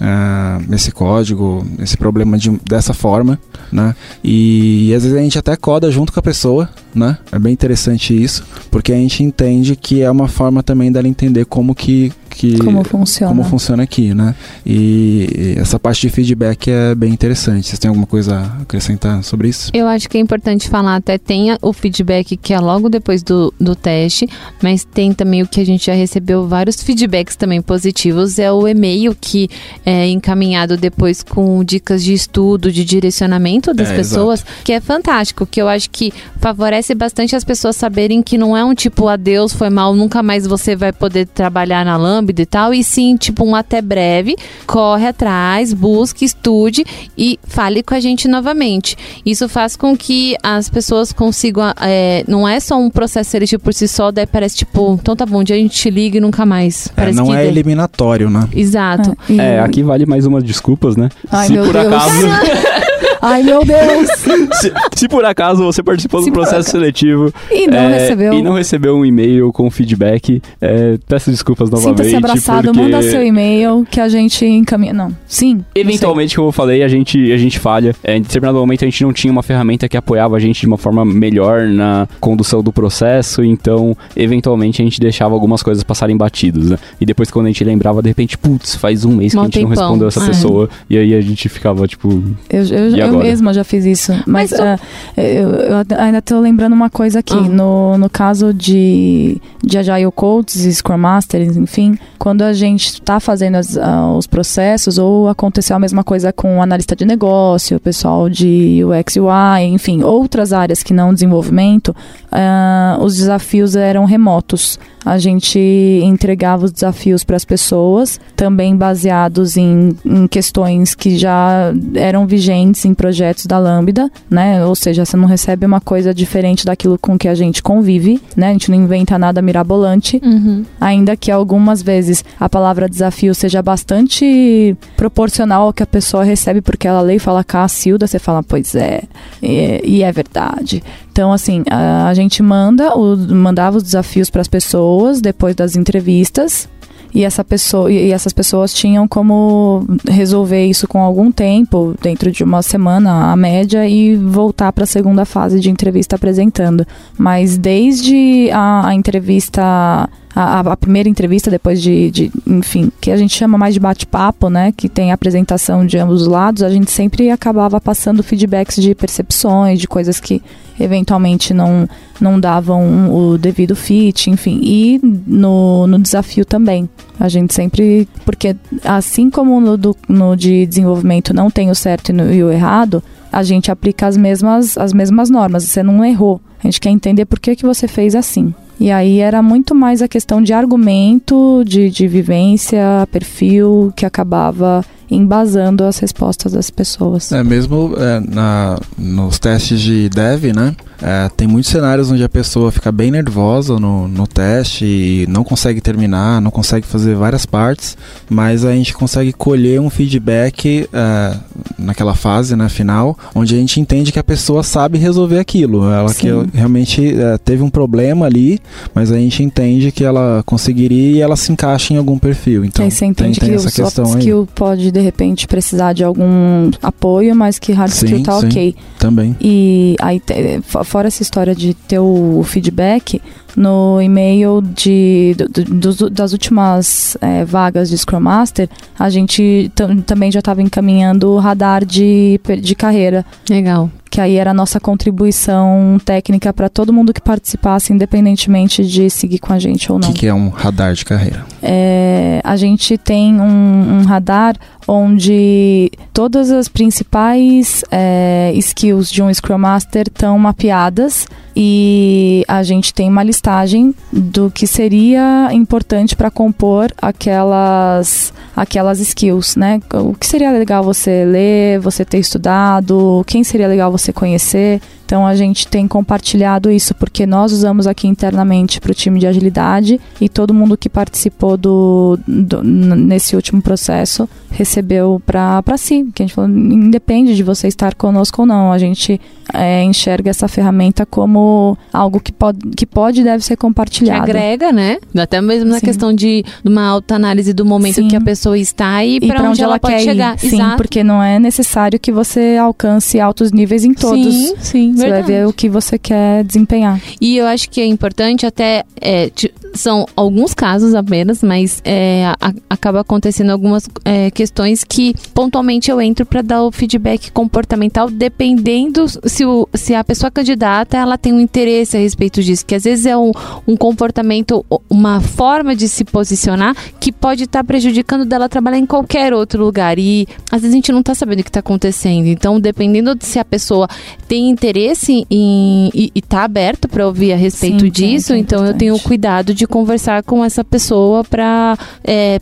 uh, esse código, esse problema de, dessa forma, né? E, e, às vezes a gente até coda junto com a pessoa, né? É bem interessante isso, porque a gente entende que é uma forma também dela entender como que que como funciona, como funciona aqui, né? E essa parte de feedback é bem interessante. Vocês têm alguma coisa a acrescentar sobre isso? Eu acho que é importante falar, até tem o feedback que é logo depois do, do teste, mas tem também o que a gente já recebeu vários feedbacks também positivos, é o e-mail que é encaminhado depois com dicas de estudo, de direcionamento das é, pessoas, exato. que é fantástico, que eu acho que favorece bastante as pessoas saberem que não é um tipo adeus, foi mal, nunca mais você vai poder trabalhar na Lambda e tal, e sim, tipo, um até breve, corre atrás, busque, estude e fale com a gente novamente. Isso faz com que as pessoas consigam, é, não é só um processo seletivo por si só, daí parece tipo, então tá bom, um dia a gente te liga e nunca mais. É, não é eliminatório, né? Exato. É, aqui vale mais umas desculpas, né? Ai, Se meu por Deus. acaso Ai, meu Deus! se, se por acaso você participou Se do processo seletivo E não é, recebeu. e não recebeu um e-mail com feedback, é, peço desculpas novamente. Sinta-se abraçado, porque manda seu e-mail que a gente encaminha. Não, sim. Eventualmente, como eu falei, a gente, a gente falha. É, em determinado momento a gente não tinha uma ferramenta que apoiava a gente de uma forma melhor na condução do processo, então eventualmente a gente deixava algumas coisas passarem batidos, né? E depois quando a gente lembrava, de repente, putz, faz um mês que Mó a gente não tempão. respondeu essa Ah. pessoa. E aí a gente ficava, tipo, Eu, eu, eu agora? mesma já fiz isso. Mas, Mas tu- ah, eu, eu ainda tô lembrando uma coisa aqui. Ah. No, no caso de, de Agile Coaches e Scrum Masters, enfim, quando a gente está fazendo as- ah, os processos, ou aconteceu a mesma coisa com o analista de negócio, o pessoal de UX UI, enfim, outras áreas que não desenvolvimento, ah, os desafios eram remotos. A gente entregava os desafios para as pessoas, também baseados em, em questões que já eram vigentes em projetos da Lambda, né? Ou seja, você não recebe uma coisa diferente daquilo com que a gente convive, né? A gente não inventa nada mirabolante, Uhum. ainda que algumas vezes a palavra desafio seja bastante proporcional ao que a pessoa recebe, porque ela lê e fala Cacilda, você fala, pois é, e, e é verdade. Então, assim, a, a gente manda, o, mandava os desafios para as pessoas depois das entrevistas. E, essa pessoa, e essas pessoas tinham como resolver isso com algum tempo, dentro de uma semana, a média, e voltar para a segunda fase de entrevista apresentando. Mas desde a, a entrevista a, a- primeira entrevista depois de, de, enfim, que a gente chama mais de bate-papo, né, que tem apresentação de ambos os lados, a gente sempre acabava passando feedbacks de percepções, de coisas que eventualmente não, não davam o devido fit, enfim, e no, no desafio também. A gente sempre, porque assim como no, do- no de desenvolvimento não tem o certo e, no- e o errado, a gente aplica as mesmas, as mesmas normas. Você não errou. A gente quer entender por que, que você fez assim. E aí era muito mais a questão de argumento, de, de vivência, perfil, que acabava embasando as respostas das pessoas. É, mesmo é, na, nos testes de dev, né? É, tem muitos cenários onde a pessoa fica bem nervosa no, no teste e não consegue terminar, não consegue fazer várias partes, mas a gente consegue colher um feedback é, naquela fase, né, final, onde a gente entende que a pessoa sabe resolver aquilo. Ela que Sim. realmente é, teve um problema ali, mas a gente entende que ela conseguiria e ela se encaixa em algum perfil. Então, aí você entende tem, tem que essa o soft questão aí skill pode, de repente, precisar de algum apoio, mas que hard Sim, skill tá sim. ok. também. E aí, fora essa história de ter o feedback, no e-mail de, do- do- das últimas é, vagas de Scrum Master, a gente tam- também já estava encaminhando o radar de, de carreira. Legal. que aí era a nossa contribuição técnica para todo mundo que participasse, independentemente de seguir com a gente ou O não. que, que é um radar de carreira? É, a gente tem um, um radar onde todas as principais é, skills de um Scrum Master estão mapeadas e a gente tem uma listagem do que seria importante para compor aquelas aquelas skills, né? O que seria legal você ler, você ter estudado, quem seria legal você conhecer. Então a gente tem compartilhado isso porque nós usamos aqui internamente para o time de agilidade e todo mundo que participou do, do nesse último processo recebeu para si. Que a gente falou, independe de você estar conosco ou não, a gente é, enxerga essa ferramenta como algo que pode, que pode e deve ser Que compartilhado. agrega, né? Até mesmo na Sim. questão de, uma autoanálise do momento Sim. que a pessoa está e, e para para onde, ela, pode quer chegar. ir. Sim, Exato. porque não é necessário que você alcance altos níveis em todos. Sim, sim, Você vai ver o que você quer desempenhar. E eu acho que é importante até é, são alguns casos apenas, mas é, a- acaba acontecendo algumas é, questões que pontualmente eu entro para dar o feedback comportamental, dependendo se, o, se a pessoa candidata ela tem um interesse a respeito disso, que às vezes é um, um comportamento, uma forma de se posicionar que pode estar prejudicando dela trabalhar em qualquer outro lugar e às vezes a gente não está sabendo o que está acontecendo. Então, dependendo de se a pessoa tem interesse em, e está aberto para ouvir a respeito Sim, que é- disso, que é então eu tenho cuidado de conversar com essa pessoa para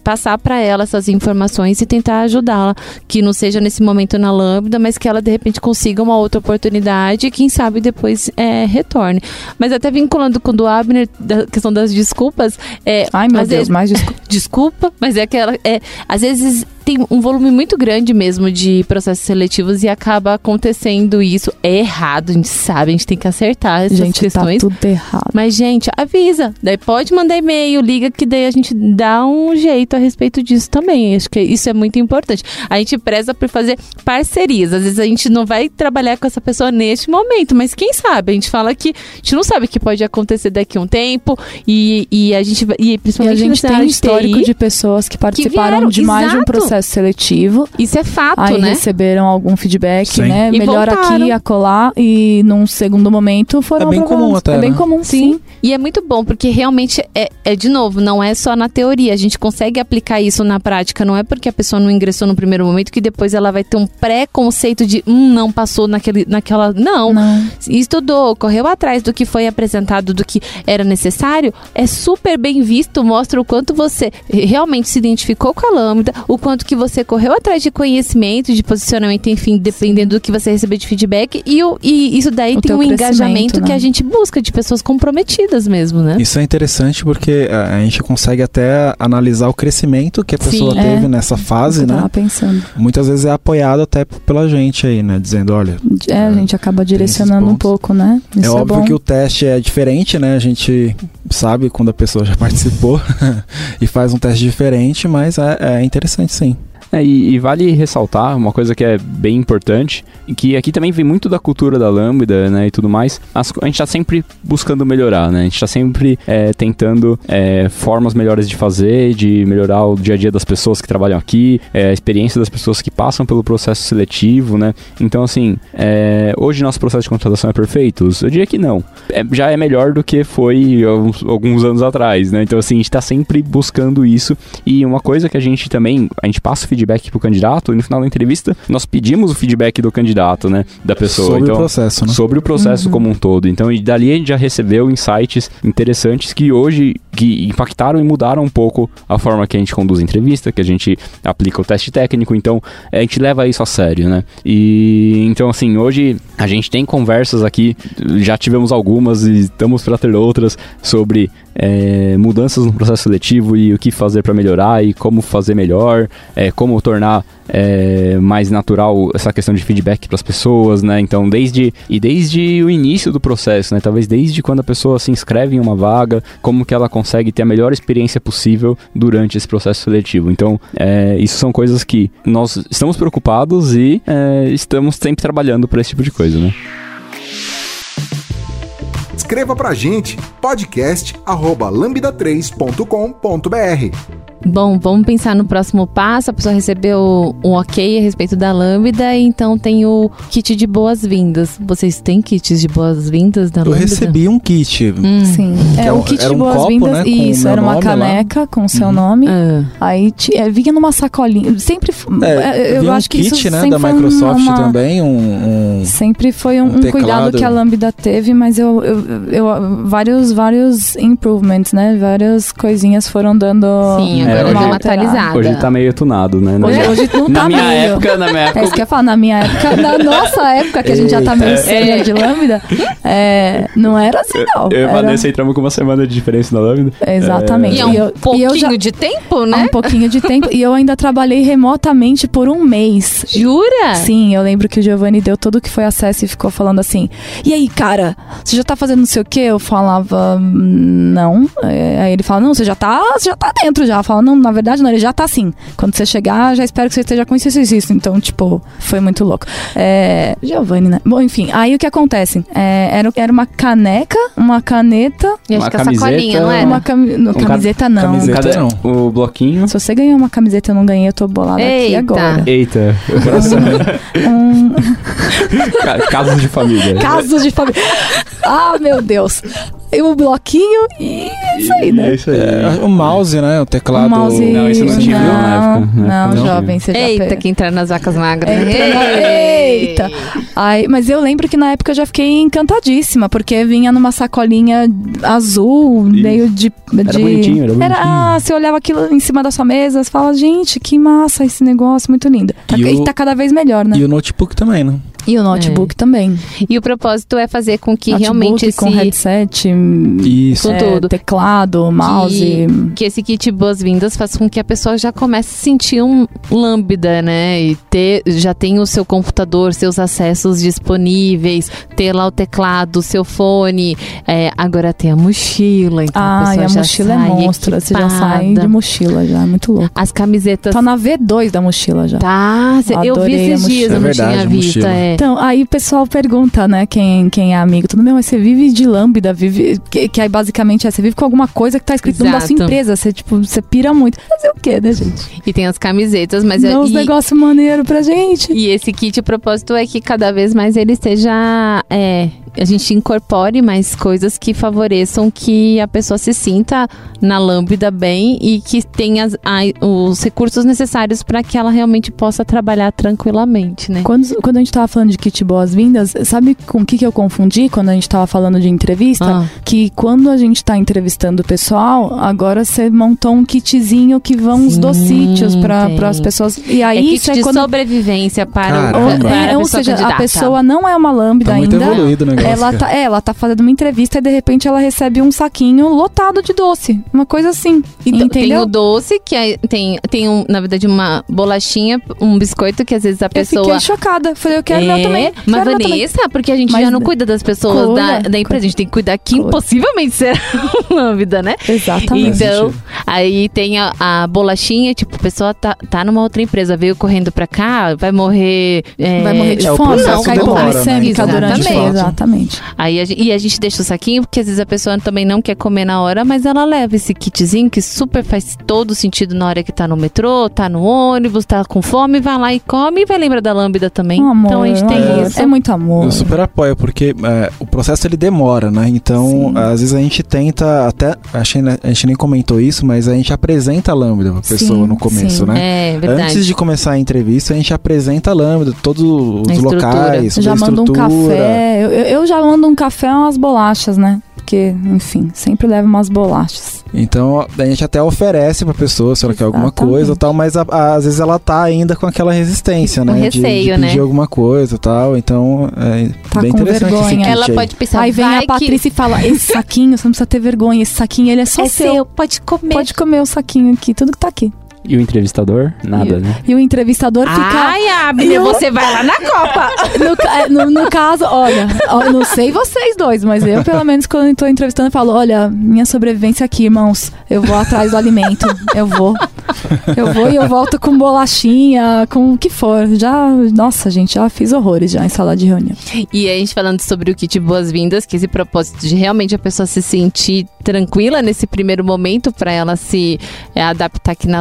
passar para ela essas informações e tentar ajudá-la, que não seja nesse momento na Lambda, mas que ela de repente consiga uma outra oportunidade e quem sabe depois é, retorne. Mas até vinculando com o do Abner, da questão das desculpas, é, Ai, meu Deus, vezes- mais desculpa. desculpa, mas é aquela. É, às vezes tem um volume muito grande mesmo de processos seletivos e acaba acontecendo isso. É errado, a gente sabe, a gente tem que acertar essas Gente, questões. tá tudo errado. Mas, gente, avisa. Daí pode mandar e-mail, liga que daí a gente dá um jeito a respeito disso também. Acho que isso é muito importante. A gente preza por fazer parcerias. Às vezes a gente não vai trabalhar com essa pessoa neste momento, mas quem sabe? A gente fala que a gente não sabe o que pode acontecer daqui a um tempo e, e a gente vai- e E principalmente a no gente tem de histórico TI, de pessoas que participaram vieram, de mais de um exato. Processo seletivo. Isso é fato, Aí né? receberam algum feedback, Sim. né? E Melhor voltaram. aqui, acolá. E num segundo momento foram É bem aprovados. comum até, É bem né? comum, sim. E é muito bom, porque realmente é, é, de novo, não é só na teoria. A gente consegue aplicar isso na prática. Não é porque a pessoa não ingressou no primeiro momento que depois ela vai ter um pré-conceito de, hum, não passou naquele, naquela. Não. Não. Estudou, correu atrás do que foi apresentado, do que era necessário, é super bem visto, mostra o quanto você realmente se identificou com a Lambda, o quanto que você correu atrás de conhecimento, de posicionamento, enfim, dependendo do que você receber de feedback, e, o, e isso daí O tem um engajamento crescimento, que né? a gente busca de pessoas comprometidas mesmo, né? Isso é interessante porque a, gente consegue até analisar o crescimento que a pessoa Sim. teve É. nessa fase, Eu né? tava pensando. Muitas vezes é apoiado até pela gente aí, né? Dizendo, olha, É, a gente acaba direcionando um pouco, né? Isso é é, óbvio bom. que o teste é diferente, né? A gente sabe quando a pessoa já participou e faz um teste diferente, mas é, é interessante sim. É, e, e vale ressaltar uma coisa que é bem importante, que aqui também vem muito da cultura da Lambda, né, e tudo mais. As- a gente tá sempre buscando melhorar, né? A gente tá sempre é, tentando é, formas melhores de fazer, de melhorar o dia a dia das pessoas que trabalham aqui, é, a experiência das pessoas que passam pelo processo seletivo, né? Então, assim, é, hoje nosso processo de contratação é perfeito? Eu diria que não. É- já é melhor do que foi alguns, alguns anos atrás, né? Então, assim, a gente tá sempre buscando isso. E uma coisa que a gente também, a gente passa o feedback pro candidato e no final da entrevista nós pedimos o feedback do candidato, né? Da pessoa. Sobre então, o processo, né? sobre o processo como um todo. Então, e dali a gente já recebeu insights interessantes que hoje que impactaram e mudaram um pouco a forma que a gente conduz a entrevista, que a gente aplica o teste técnico. Então, a gente leva isso a sério, né? E então, assim, hoje a gente tem conversas aqui, já tivemos algumas e estamos para ter outras sobre é, mudanças no processo seletivo e o que fazer para melhorar e como fazer melhor, é, como tornar é, mais natural essa questão de feedback para as pessoas, né? Então, desde e desde o início do processo, né? Talvez desde quando a pessoa se inscreve em uma vaga, como que ela consegue ter a melhor experiência possível durante esse processo seletivo. Então, é, isso são coisas que nós estamos preocupados e é, estamos sempre trabalhando para esse tipo de coisa, né? Escreva pra gente podcast@lambda3.com.br. Bom, vamos pensar no próximo passo. A pessoa recebeu um ok a respeito da Lambda, então tem o kit de boas-vindas. Vocês têm kits de boas-vindas da Eu Lambda? recebi um kit. Hum. Sim. É, é um- o kit era de um boas-vindas. né, Isso, era uma nome lá. caneca com o seu Uhum. nome. Ah. Aí é, vinha numa sacolinha. Sempre. É, eu vi um acho que kit, isso né, sempre da foi Microsoft uma- também, um, um- Sempre foi um, Um cuidado que a Lambda teve, mas eu, eu, eu- vários, vários improvements, né? Várias coisinhas foram dando. Sim, É, agora hoje- deu uma atualizada. Hoje tá meio tunado, né? Na Hoje, minha- hoje não na tá minha meio. época, na minha É época. isso que eu ia falar, na minha época, na nossa época, que a gente já tá meio séria de Lambda, é, não era assim, não. Eu e a Era- Vanessa entramos com uma semana de diferença na Lambda. Exatamente. E é um eu, pouquinho eu já, de tempo, né? um pouquinho de tempo. E eu ainda trabalhei remotamente por um mês. Jura? Sim, eu lembro que o Giovanni deu tudo que foi acesso e ficou falando assim: E aí, cara, você já tá fazendo não sei o quê? Eu falava, "Hum, não. É, Aí ele fala, não, você já tá, você já tá dentro já. Eu falo, não, na verdade, não, ele já tá assim. Quando você chegar, já espero que você esteja com isso, isso, isso. Então, tipo, foi muito louco. É, Giovanni, né? Bom, enfim, aí o que acontece? É, era, era uma caneca, uma caneta, E acho Uma que a camiseta, sacolinha, não era? uma Um ca- camiseta não. camiseta. Cadê não. o bloquinho? Se você ganhou uma camiseta e eu não ganhei, eu tô bolada aqui Eita. agora. Eita, Um, Ca- casos de família. Casos de família. Ah, meu Deus. E o bloquinho e é isso aí, né? É isso aí. É, o mouse, né? O teclado. O mouse. Não, isso não tinha, não, na Não, época. Na não, época não jovem, você já Eita, que entrar nas vacas magras. Eita! Ai, mas eu lembro que na época eu já fiquei encantadíssima, porque vinha numa sacolinha azul, Isso. meio de. Era de- bonitinho, era bonitinho. ah, você olhava aquilo em cima da sua mesa, você fala, gente, que massa esse negócio, muito lindo. Tá, E e o- tá cada vez melhor, né? E o notebook também, né? E o notebook também. E o propósito é fazer com que notebook realmente esse, com headset, Isso. Com é, tudo. teclado, mouse. que esse kit boas-vindas faça com que a pessoa já comece a sentir um lambda, né? E ter, já tem o seu computador, seus acessos disponíveis, ter lá o teclado, o seu fone. é, agora tem a mochila, então a Ah, pessoa e a já mochila é sai monstra. Você já sai de mochila já, é muito louco. As camisetas. Tá na V2 da mochila já. Tá, cê- eu vi a esses dias, eu não É verdade, tinha a visto. É. Então, aí o pessoal pergunta, né, quem, quem é amigo, tudo meu, mas você vive de lambda, vive. Que, que aí basicamente é, você vive com alguma coisa que tá escrito no nome da sua Exato. empresa. Você, tipo, você pira muito. Fazer o quê, né, gente? E tem as camisetas, mas é- Dá uns e- negócios maneiros pra gente. E esse kit, o propósito é que cada vez mais ele esteja. É, a gente incorpore mais coisas que favoreçam que a pessoa se sinta na lambda bem e que tenha as- a- os recursos necessários para que ela realmente possa trabalhar tranquilamente, né? Quando, quando a gente tava falando de kit boas-vindas, sabe com o que, que eu confundi quando a gente tava falando de entrevista? Ah, Que quando a gente tá entrevistando o pessoal, agora você montou um kitzinho que vão Sim, docítios para as pessoas. E é aí kit isso é de quando. sobrevivência para, o, para É, a ou pessoa seja, a candidata. pessoa não é uma lambda Tá muito ainda. evoluído negócio. Ela tá, é, ela tá fazendo uma entrevista e de repente ela recebe um saquinho lotado de doce. Uma coisa assim. Então, tem entendeu? o doce, que é- tem, tem um, na verdade, uma bolachinha, um biscoito que às vezes a Eu pessoa. fiquei chocada. Falei, eu quero é, meu também. Mas meu também. Vanessa, porque a gente Mas já não cuida das pessoas cuida, da, da empresa, a gente tem que cuidar que Cuida. impossivelmente será lambda, né? Exatamente. Então, aí tem a, a bolachinha, tipo, a pessoa tá, tá numa outra empresa, veio correndo pra cá, vai morrer. é, Vai morrer de É, fome, cair demora, né? durante o Exatamente. Exatamente. Aí a, e a gente deixa o saquinho, porque às vezes a pessoa também não quer comer na hora, mas ela leva esse kitzinho que super faz todo sentido na hora que tá no metrô, tá no ônibus, tá com fome, vai lá e come e vai lembrar da lâmbida também. Um amor, então a gente tem amor. isso. É muito amor. Eu super apoio, porque é, o processo ele demora, né? Então, Sim. às vezes a gente tenta até. Acho que a gente nem comentou isso, mas a gente apresenta a Lambda pra pessoa Sim, no começo, sim. né? É, verdade. Antes de começar a entrevista, a gente apresenta a Lambda, todos os A estrutura. locais, já a mando um café. Eu, eu- eu já mando um café e umas bolachas, né? Porque, enfim, sempre levo umas bolachas. Então, a gente até oferece pra pessoa se ela quer alguma Exatamente. coisa e tal, mas a- a- às vezes ela tá ainda com aquela resistência, Com né? de- receio, de, pedir né? alguma coisa e tal. Então, é Tá bem com interessante esse vergonha. kit Ela aí. pode pensar, Aí vem vai a que Patrícia e fala: Esse saquinho, você não precisa ter vergonha. Esse saquinho, ele é só é seu. seu, pode comer. Pode comer o saquinho aqui, tudo que tá aqui. E o entrevistador? Nada, E- né? E o entrevistador fica. Ai, Abner, Eu- você vai lá na Copa. No, é, no, no caso, olha, não sei vocês dois, mas eu, pelo menos, quando tô entrevistando, eu falo: olha, minha sobrevivência aqui, irmãos. Eu vou atrás do alimento. Eu vou. Eu vou e eu volto com bolachinha, com o que for. Já, nossa, gente, já fiz horrores já em sala de reunião. E a gente falando sobre o kit boas-vindas, que esse propósito de realmente a pessoa se sentir tranquila nesse primeiro momento para ela se é, adaptar aqui na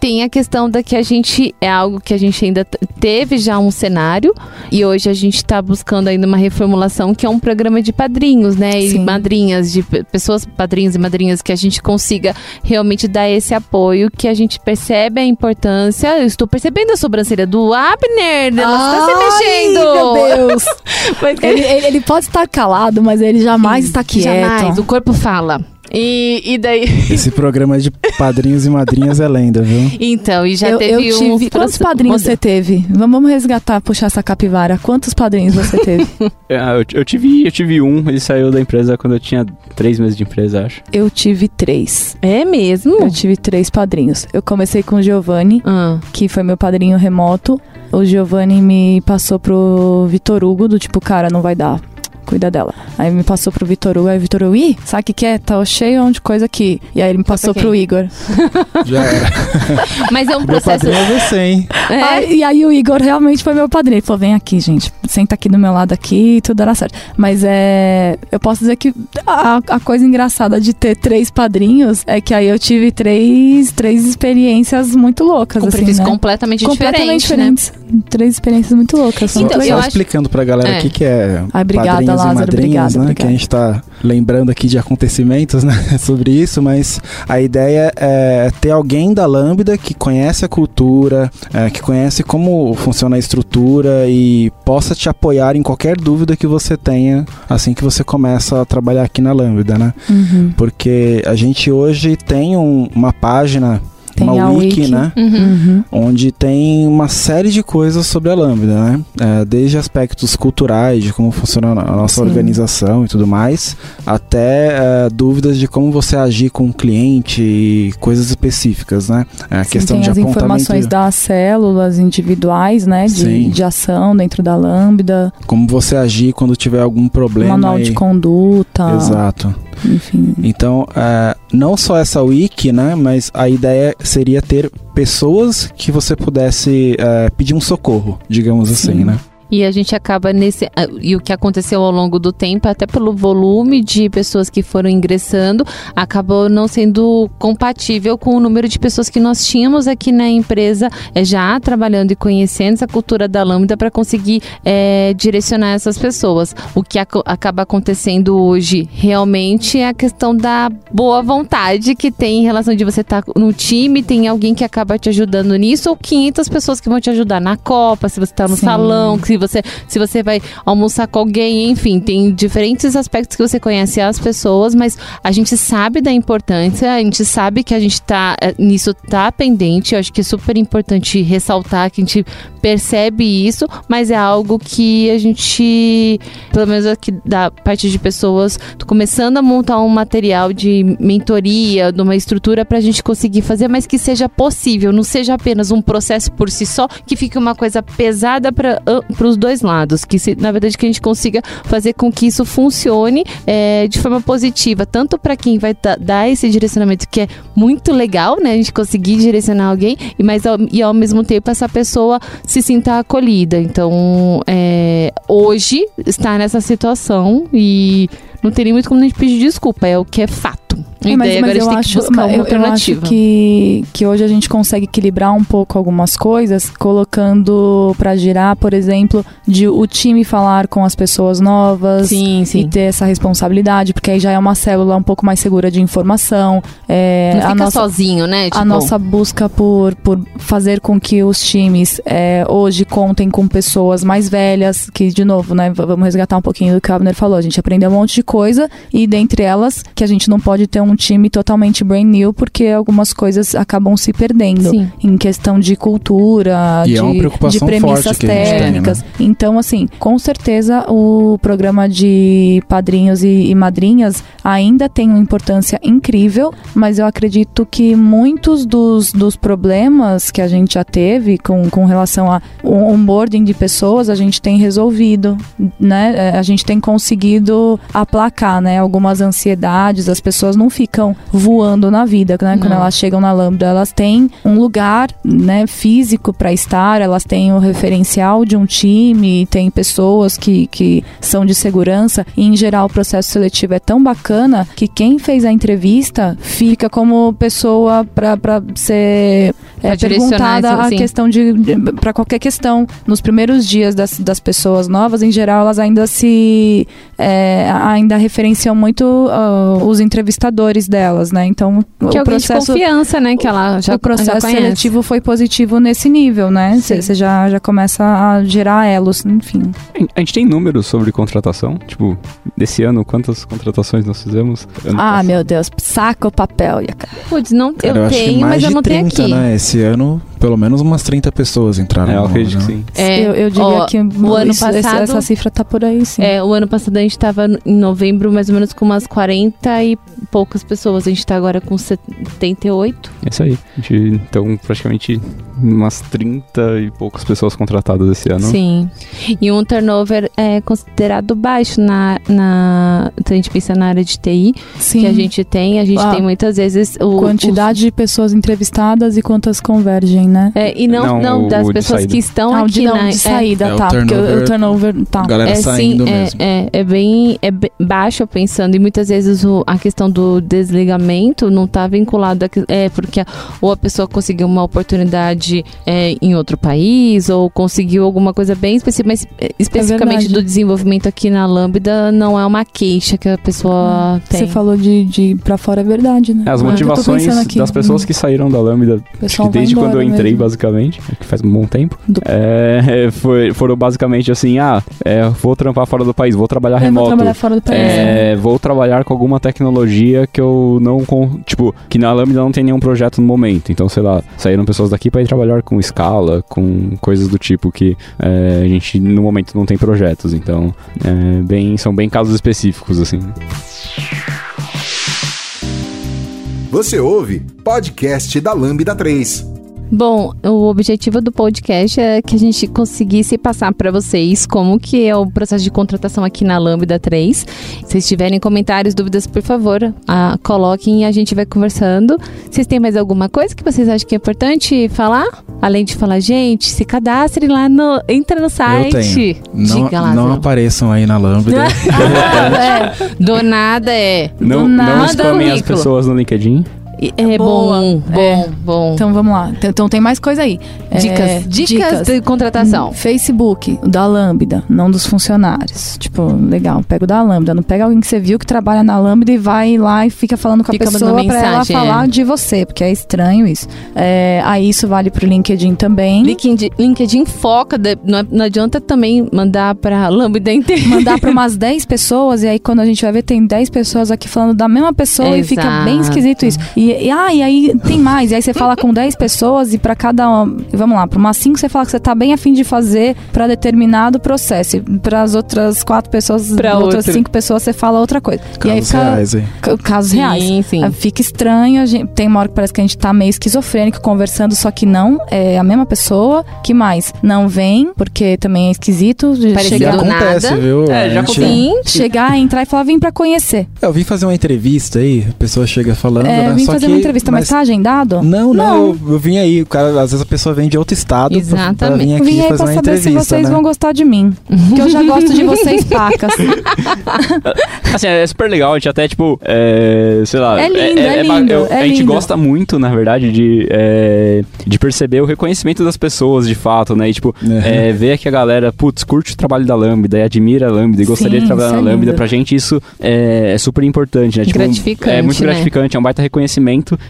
Tem a questão da que a gente é algo que a gente ainda teve já um cenário e hoje a gente está buscando ainda uma reformulação que é um programa de padrinhos, né? E Sim. madrinhas, de pe- pessoas padrinhos e madrinhas que a gente consiga realmente dar esse apoio, que a gente percebe a importância. Eu estou percebendo a sobrancelha do Abner, ela está se mexendo. Meu Deus! Mas Ele, ele- pode estar calado, mas ele jamais está quieto. Jamais, o corpo fala. E, e daí. Esse programa de padrinhos e madrinhas é lenda, viu? Então, e já eu, teve eu tive. Quantos padrinhos você teve? Vamos, vamos resgatar, puxar essa capivara. Quantos padrinhos você teve? Ah, eu, eu tive, eu tive um, ele saiu da empresa quando eu tinha três meses de empresa, acho. eu tive três. É mesmo? Eu tive três padrinhos. Eu comecei com o Giovanni, Ah, que foi meu padrinho remoto. O Giovanni me passou pro Vitor Hugo, do tipo, cara, não vai dar. Cuida dela. Aí me passou pro Vitor Hugo, aí o Vitor Hugo, ih, sabe o que que é? Tá cheio de coisa aqui. E aí ele me passou pro Igor. Já era. mas é um Meu processo. padrinho é você, hein? É, Aí- e aí o Igor realmente foi meu padrinho. Ele falou, vem aqui, gente. Senta aqui do meu lado aqui e tudo dará certo. Mas é... Eu posso dizer que a, a coisa engraçada de ter três padrinhos é que aí eu tive três, três experiências muito loucas, com assim, perfis né? completamente, completamente diferentes, né? diferentes. Três experiências muito loucas. Só, Então, muito eu acho- explicando pra galera É. aqui que é Ai, obrigada, padrinhos e Lázaro, madrinhas, obrigada, né? Que a gente tá lembrando aqui de acontecimentos, né? Sobre isso, mas a ideia é ter alguém da Lambda que conhece a cultura, é, que conhece como funciona a estrutura e possa te apoiar em qualquer dúvida que você tenha assim que você começa a trabalhar aqui na Lambda, né? Uhum. Porque a gente hoje tem um- uma página, Tem uma a wiki, wiki. né? Uhum. Uhum. onde tem uma série de coisas sobre a Lambda, né? É, desde aspectos culturais, de como funciona a nossa Sim. organização e tudo mais, até é, dúvidas de como você agir com o cliente e coisas específicas, né? É, a Sim, questão tem de as apontamento. informações das células individuais, né? De, Sim. de ação dentro da Lambda, Como você agir quando tiver algum problema. manual e- de conduta, Exato. Enfim. Então, é, não só essa wiki, né? Mas a ideia seria ter pessoas que você pudesse é, pedir um socorro, digamos assim, Sim. né? E a gente acaba nesse. ah, E o que aconteceu ao longo do tempo, até pelo volume de pessoas que foram ingressando, acabou não sendo compatível com o número de pessoas que nós tínhamos aqui na empresa, eh, já trabalhando e conhecendo essa cultura da Lambda para conseguir eh, direcionar essas pessoas. O que aco- acaba acontecendo hoje realmente é a questão da boa vontade que tem em relação de você estar no time, tem alguém que acaba te ajudando nisso, ou 500 pessoas que vão te ajudar na Copa, se você está no Sim. salão, se você, se você vai almoçar com alguém, enfim, tem diferentes aspectos que você conhece as pessoas, mas a gente sabe da importância, a gente sabe que a gente tá eh, nisso tá pendente, eu acho que é super importante ressaltar que a gente percebe isso, mas é algo que a gente, pelo menos aqui da parte de pessoas, tô começando a montar um material de mentoria, de uma estrutura pra gente conseguir fazer, mas que seja possível, não seja apenas um processo por si só, que fique uma coisa pesada para os dois lados, que se, na verdade que a gente consiga fazer com que isso funcione eh, de forma positiva, tanto para quem vai da- dar esse direcionamento que é muito legal, né, a gente conseguir direcionar alguém, mas ao, e ao mesmo tempo essa pessoa se sinta acolhida. Então, é, hoje está nessa situação e não teria muito como a gente pedir desculpa, é o que é fato. E É, mas, mas eu acho, eu- eu acho que, que hoje a gente consegue equilibrar um pouco algumas coisas, colocando pra girar, por exemplo, de o time falar com as pessoas novas. Sim, E sim. ter essa responsabilidade, porque aí já é uma célula um pouco mais segura de informação. É, Não fica a nossa, sozinho, né? a nossa busca por, por fazer com que os times é, hoje contem com pessoas mais velhas, que, de novo, né, vamos resgatar um pouquinho do que o Abner falou. A gente aprendeu um monte de coisa e, dentre elas, que a gente não pode pode ter um time totalmente brand new, porque algumas coisas acabam se perdendo Sim. em questão de cultura, de, é de premissas gente tem, técnicas. né? Então, assim, com certeza o programa de padrinhos e, e madrinhas ainda tem uma importância incrível, mas eu acredito que muitos dos, dos problemas que a gente já teve com, com relação a onboarding de pessoas, a gente tem resolvido, né? É, A gente tem conseguido aplacar, né? Algumas ansiedades, as pessoas não ficam voando na vida, né? Quando Não. elas chegam na Lambda, elas têm um lugar, né, físico para estar, elas têm o referencial de um time, tem pessoas que, que são de segurança, e em geral o processo seletivo é tão bacana que quem fez a entrevista fica como pessoa para ser é, perguntada a assim. questão de, para qualquer questão nos primeiros dias das, das pessoas novas em geral elas ainda se é, ainda referenciam muito ah, os entrevistadores delas né então Que é o alguém de processo confiança, né? Que ela já, o processo já seletivo foi positivo nesse nível, né? Você já, já começa a gerar elos, enfim. A gente tem números sobre contratação? Tipo, desse ano, quantas contratações nós fizemos? Ano Ah, passado? meu Deus, saca o papel. Yaká. Putz, não, Cara, eu que tenho, mais mas eu de não 30, tenho aqui. né? Esse ano, pelo menos umas 30 pessoas entraram. É, eu acredito que né? sim. É, eu, eu diria ó, que o ano passado- essa, cifra tá por aí, sim. É, o ano passado a gente tava em novembro, mais ou menos com umas 40 e poucas pessoas. A gente tá agora com 78. É isso aí. A gente, então, praticamente umas 30 e poucas pessoas contratadas esse ano. Sim. E um turnover é considerado baixo na, na. Se a gente pensa na área de TI sim. que a gente tem, a gente Ah, tem muitas vezes o. Quantidade de pessoas entrevistadas e quantas convergem, né? o- é, e não, Não, não, o- das o pessoas que estão Ah, o aqui de, não, na. de saída, É, o tá. porque o- o turnover- turnover, tá. Galera é, saindo sim, é, mesmo. É, é bem é baixo pensando e muitas vezes o- a questão do desligamento não está vinculado a, que- é porque a- ou a pessoa conseguiu uma oportunidade é, em outro país ou conseguiu alguma coisa bem específica, mas é, especificamente verdade. do desenvolvimento aqui na Lambda não é uma queixa que a pessoa tem. Você falou de, de ir pra fora é verdade, né? É, As Ah, motivações das pessoas hum, que saíram da Lambda, desde quando eu entrei, mesmo. basicamente, que faz um bom tempo, Do- é, foi, foram basicamente assim, ah, é, vou trampar fora do país, vou trabalhar Eu vou remoto. trabalhar fora do país. né? É, vou trabalhar com alguma tecnologia que eu não. Tipo, que na Lambda não tem nenhum projeto no momento. Então, sei lá, saíram pessoas daqui para ir trabalhar com Scala, com coisas do tipo que é, a gente no momento não tem projetos. Então, é, bem, são bem casos específicos, assim. Você ouve podcast da Lambda 3. Bom, o objetivo do podcast é que a gente conseguisse passar para vocês como que é o processo de contratação aqui na Lambda 3. Se vocês tiverem comentários, dúvidas, por favor, ah, coloquem e a gente vai conversando. Vocês têm mais alguma coisa que vocês acham que é importante falar? Além de falar, gente, se cadastrem lá no... Entra no Eu site. tenho. Não, Diga, não Lázaro. apareçam aí na Lambda. é, do nada é. Não, do não spamem as pessoas no LinkedIn. É Boa. bom, bom, É. bom. Então vamos lá. Então, Então tem mais coisa aí. dicas, É, dicas, de contratação. Hum, Facebook, da Lambda, não dos funcionários. Tipo, legal, pega o da Lambda. Não pega alguém que você viu que trabalha na Lambda e vai lá e fica falando com a Fica pessoa pra ela falar é. de você, porque é estranho isso. É, aí isso vale pro LinkedIn também. LinkedIn, LinkedIn foca, de- não, é- não adianta também mandar pra Lambda inteira. Mandar pra umas 10 pessoas, e aí quando a gente vai ver, tem 10 pessoas aqui falando da mesma pessoa e fica bem Exato. esquisito isso. E, e, ah, e aí tem mais. E aí você fala com 10 pessoas e pra cada. um- Vamos lá, pra umas 5 você fala que você tá bem afim de fazer pra determinado processo. E pras outras 4 pessoas, Pra outras outra. 5 pessoas, você fala outra coisa. e aí Casos fica. reais ca- Casos reais. Sim, sim. Aí Fica estranho, a gente, tem uma hora que parece que a gente tá meio esquizofrênico conversando, só que não, é a mesma pessoa. Que mais? Não vem, porque também é esquisito. Parecido chegar, acontece, nada. viu? É, já gente- Sim. chegar, entrar e falar, vim pra conhecer. Eu vim fazer uma entrevista aí, a pessoa chega falando, É, né? Vim Só fazer que- uma entrevista, mas, tá agendado? Não, não, Não. Eu, eu vim aí, o cara, às vezes a pessoa vem de outro estado pra- pra, Exatamente. vir aqui Vim aí fazer pra uma saber se vocês né? vão gostar de mim. Porque eu já gosto de vocês pacas. Assim, é super legal, a gente até, tipo, é, sei lá... É lindo, é ba- lindo, eu- é a gente lindo. gosta muito, na verdade, de, é, de perceber o reconhecimento das pessoas, de fato, né? E, tipo, É. é, ver que a galera, putz, curte o trabalho da Lambda e admira a Lambda e gostaria Sim, de trabalhar na é Lambda. lindo. Pra gente isso é, é super importante, né? Tipo, Gratificante, É muito né? gratificante, é um baita reconhecimento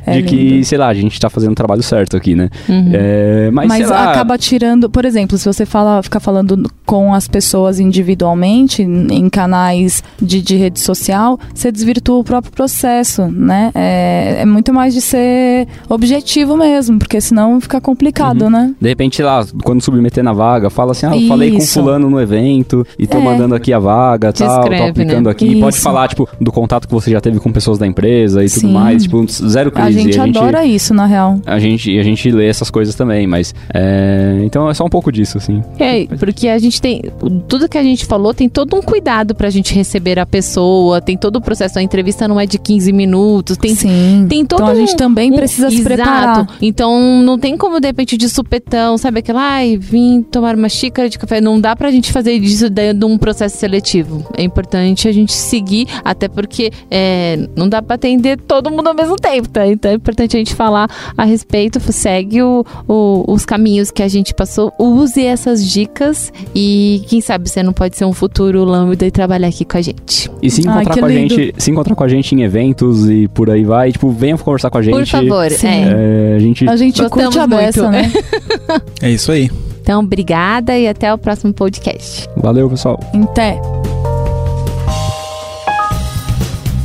É de que, lindo. sei lá, a gente tá fazendo o trabalho certo aqui, né? Uhum. É, mas, Mas lá, acaba tirando, por exemplo, se você fala, ficar falando com as pessoas individualmente, em canais de, de, rede social, você desvirtua o próprio processo, né? É, é muito mais de ser objetivo mesmo, porque senão fica complicado, Uhum. né? De repente, lá, quando submeter na vaga, fala assim, ah, eu falei com fulano no evento e tô É. mandando aqui a vaga, tal, tô Descreve, aplicando né? aqui. Pode Isso. falar, tipo, do contato que você já teve com pessoas da empresa e tudo Sim. mais, tipo, zero crise. A gente adora isso, na real. a gente, a gente lê essas coisas também, mas é, então é só um pouco disso, assim. É, porque a gente tem. Tudo que a gente falou tem todo um cuidado pra gente receber a pessoa, tem todo o processo. A entrevista não é de 15 minutos, tem. Sim. Tem todo então a gente um- também um- precisa se Exato. preparar. Então não tem como, de repente, de supetão, sabe? Aquela, ai, vim tomar uma xícara de café. Não dá pra gente fazer disso dentro de um processo seletivo. É importante a gente seguir, até porque é, não dá pra atender todo mundo ao mesmo tempo, tá? Então é importante a gente falar a respeito, segue o- o- os caminhos que a gente passou, use essas dicas e quem sabe você não pode ser um futuro lambda e trabalhar aqui com a gente. E se Ai, encontrar que com a lindo. gente, se encontrar com a gente em eventos e por aí vai, tipo, venha conversar com a gente. Por favor, Sim. é. É, a gente A gente curte a beça, muito. né? É isso aí. Então, obrigada e até o próximo podcast. Valeu, pessoal. Até.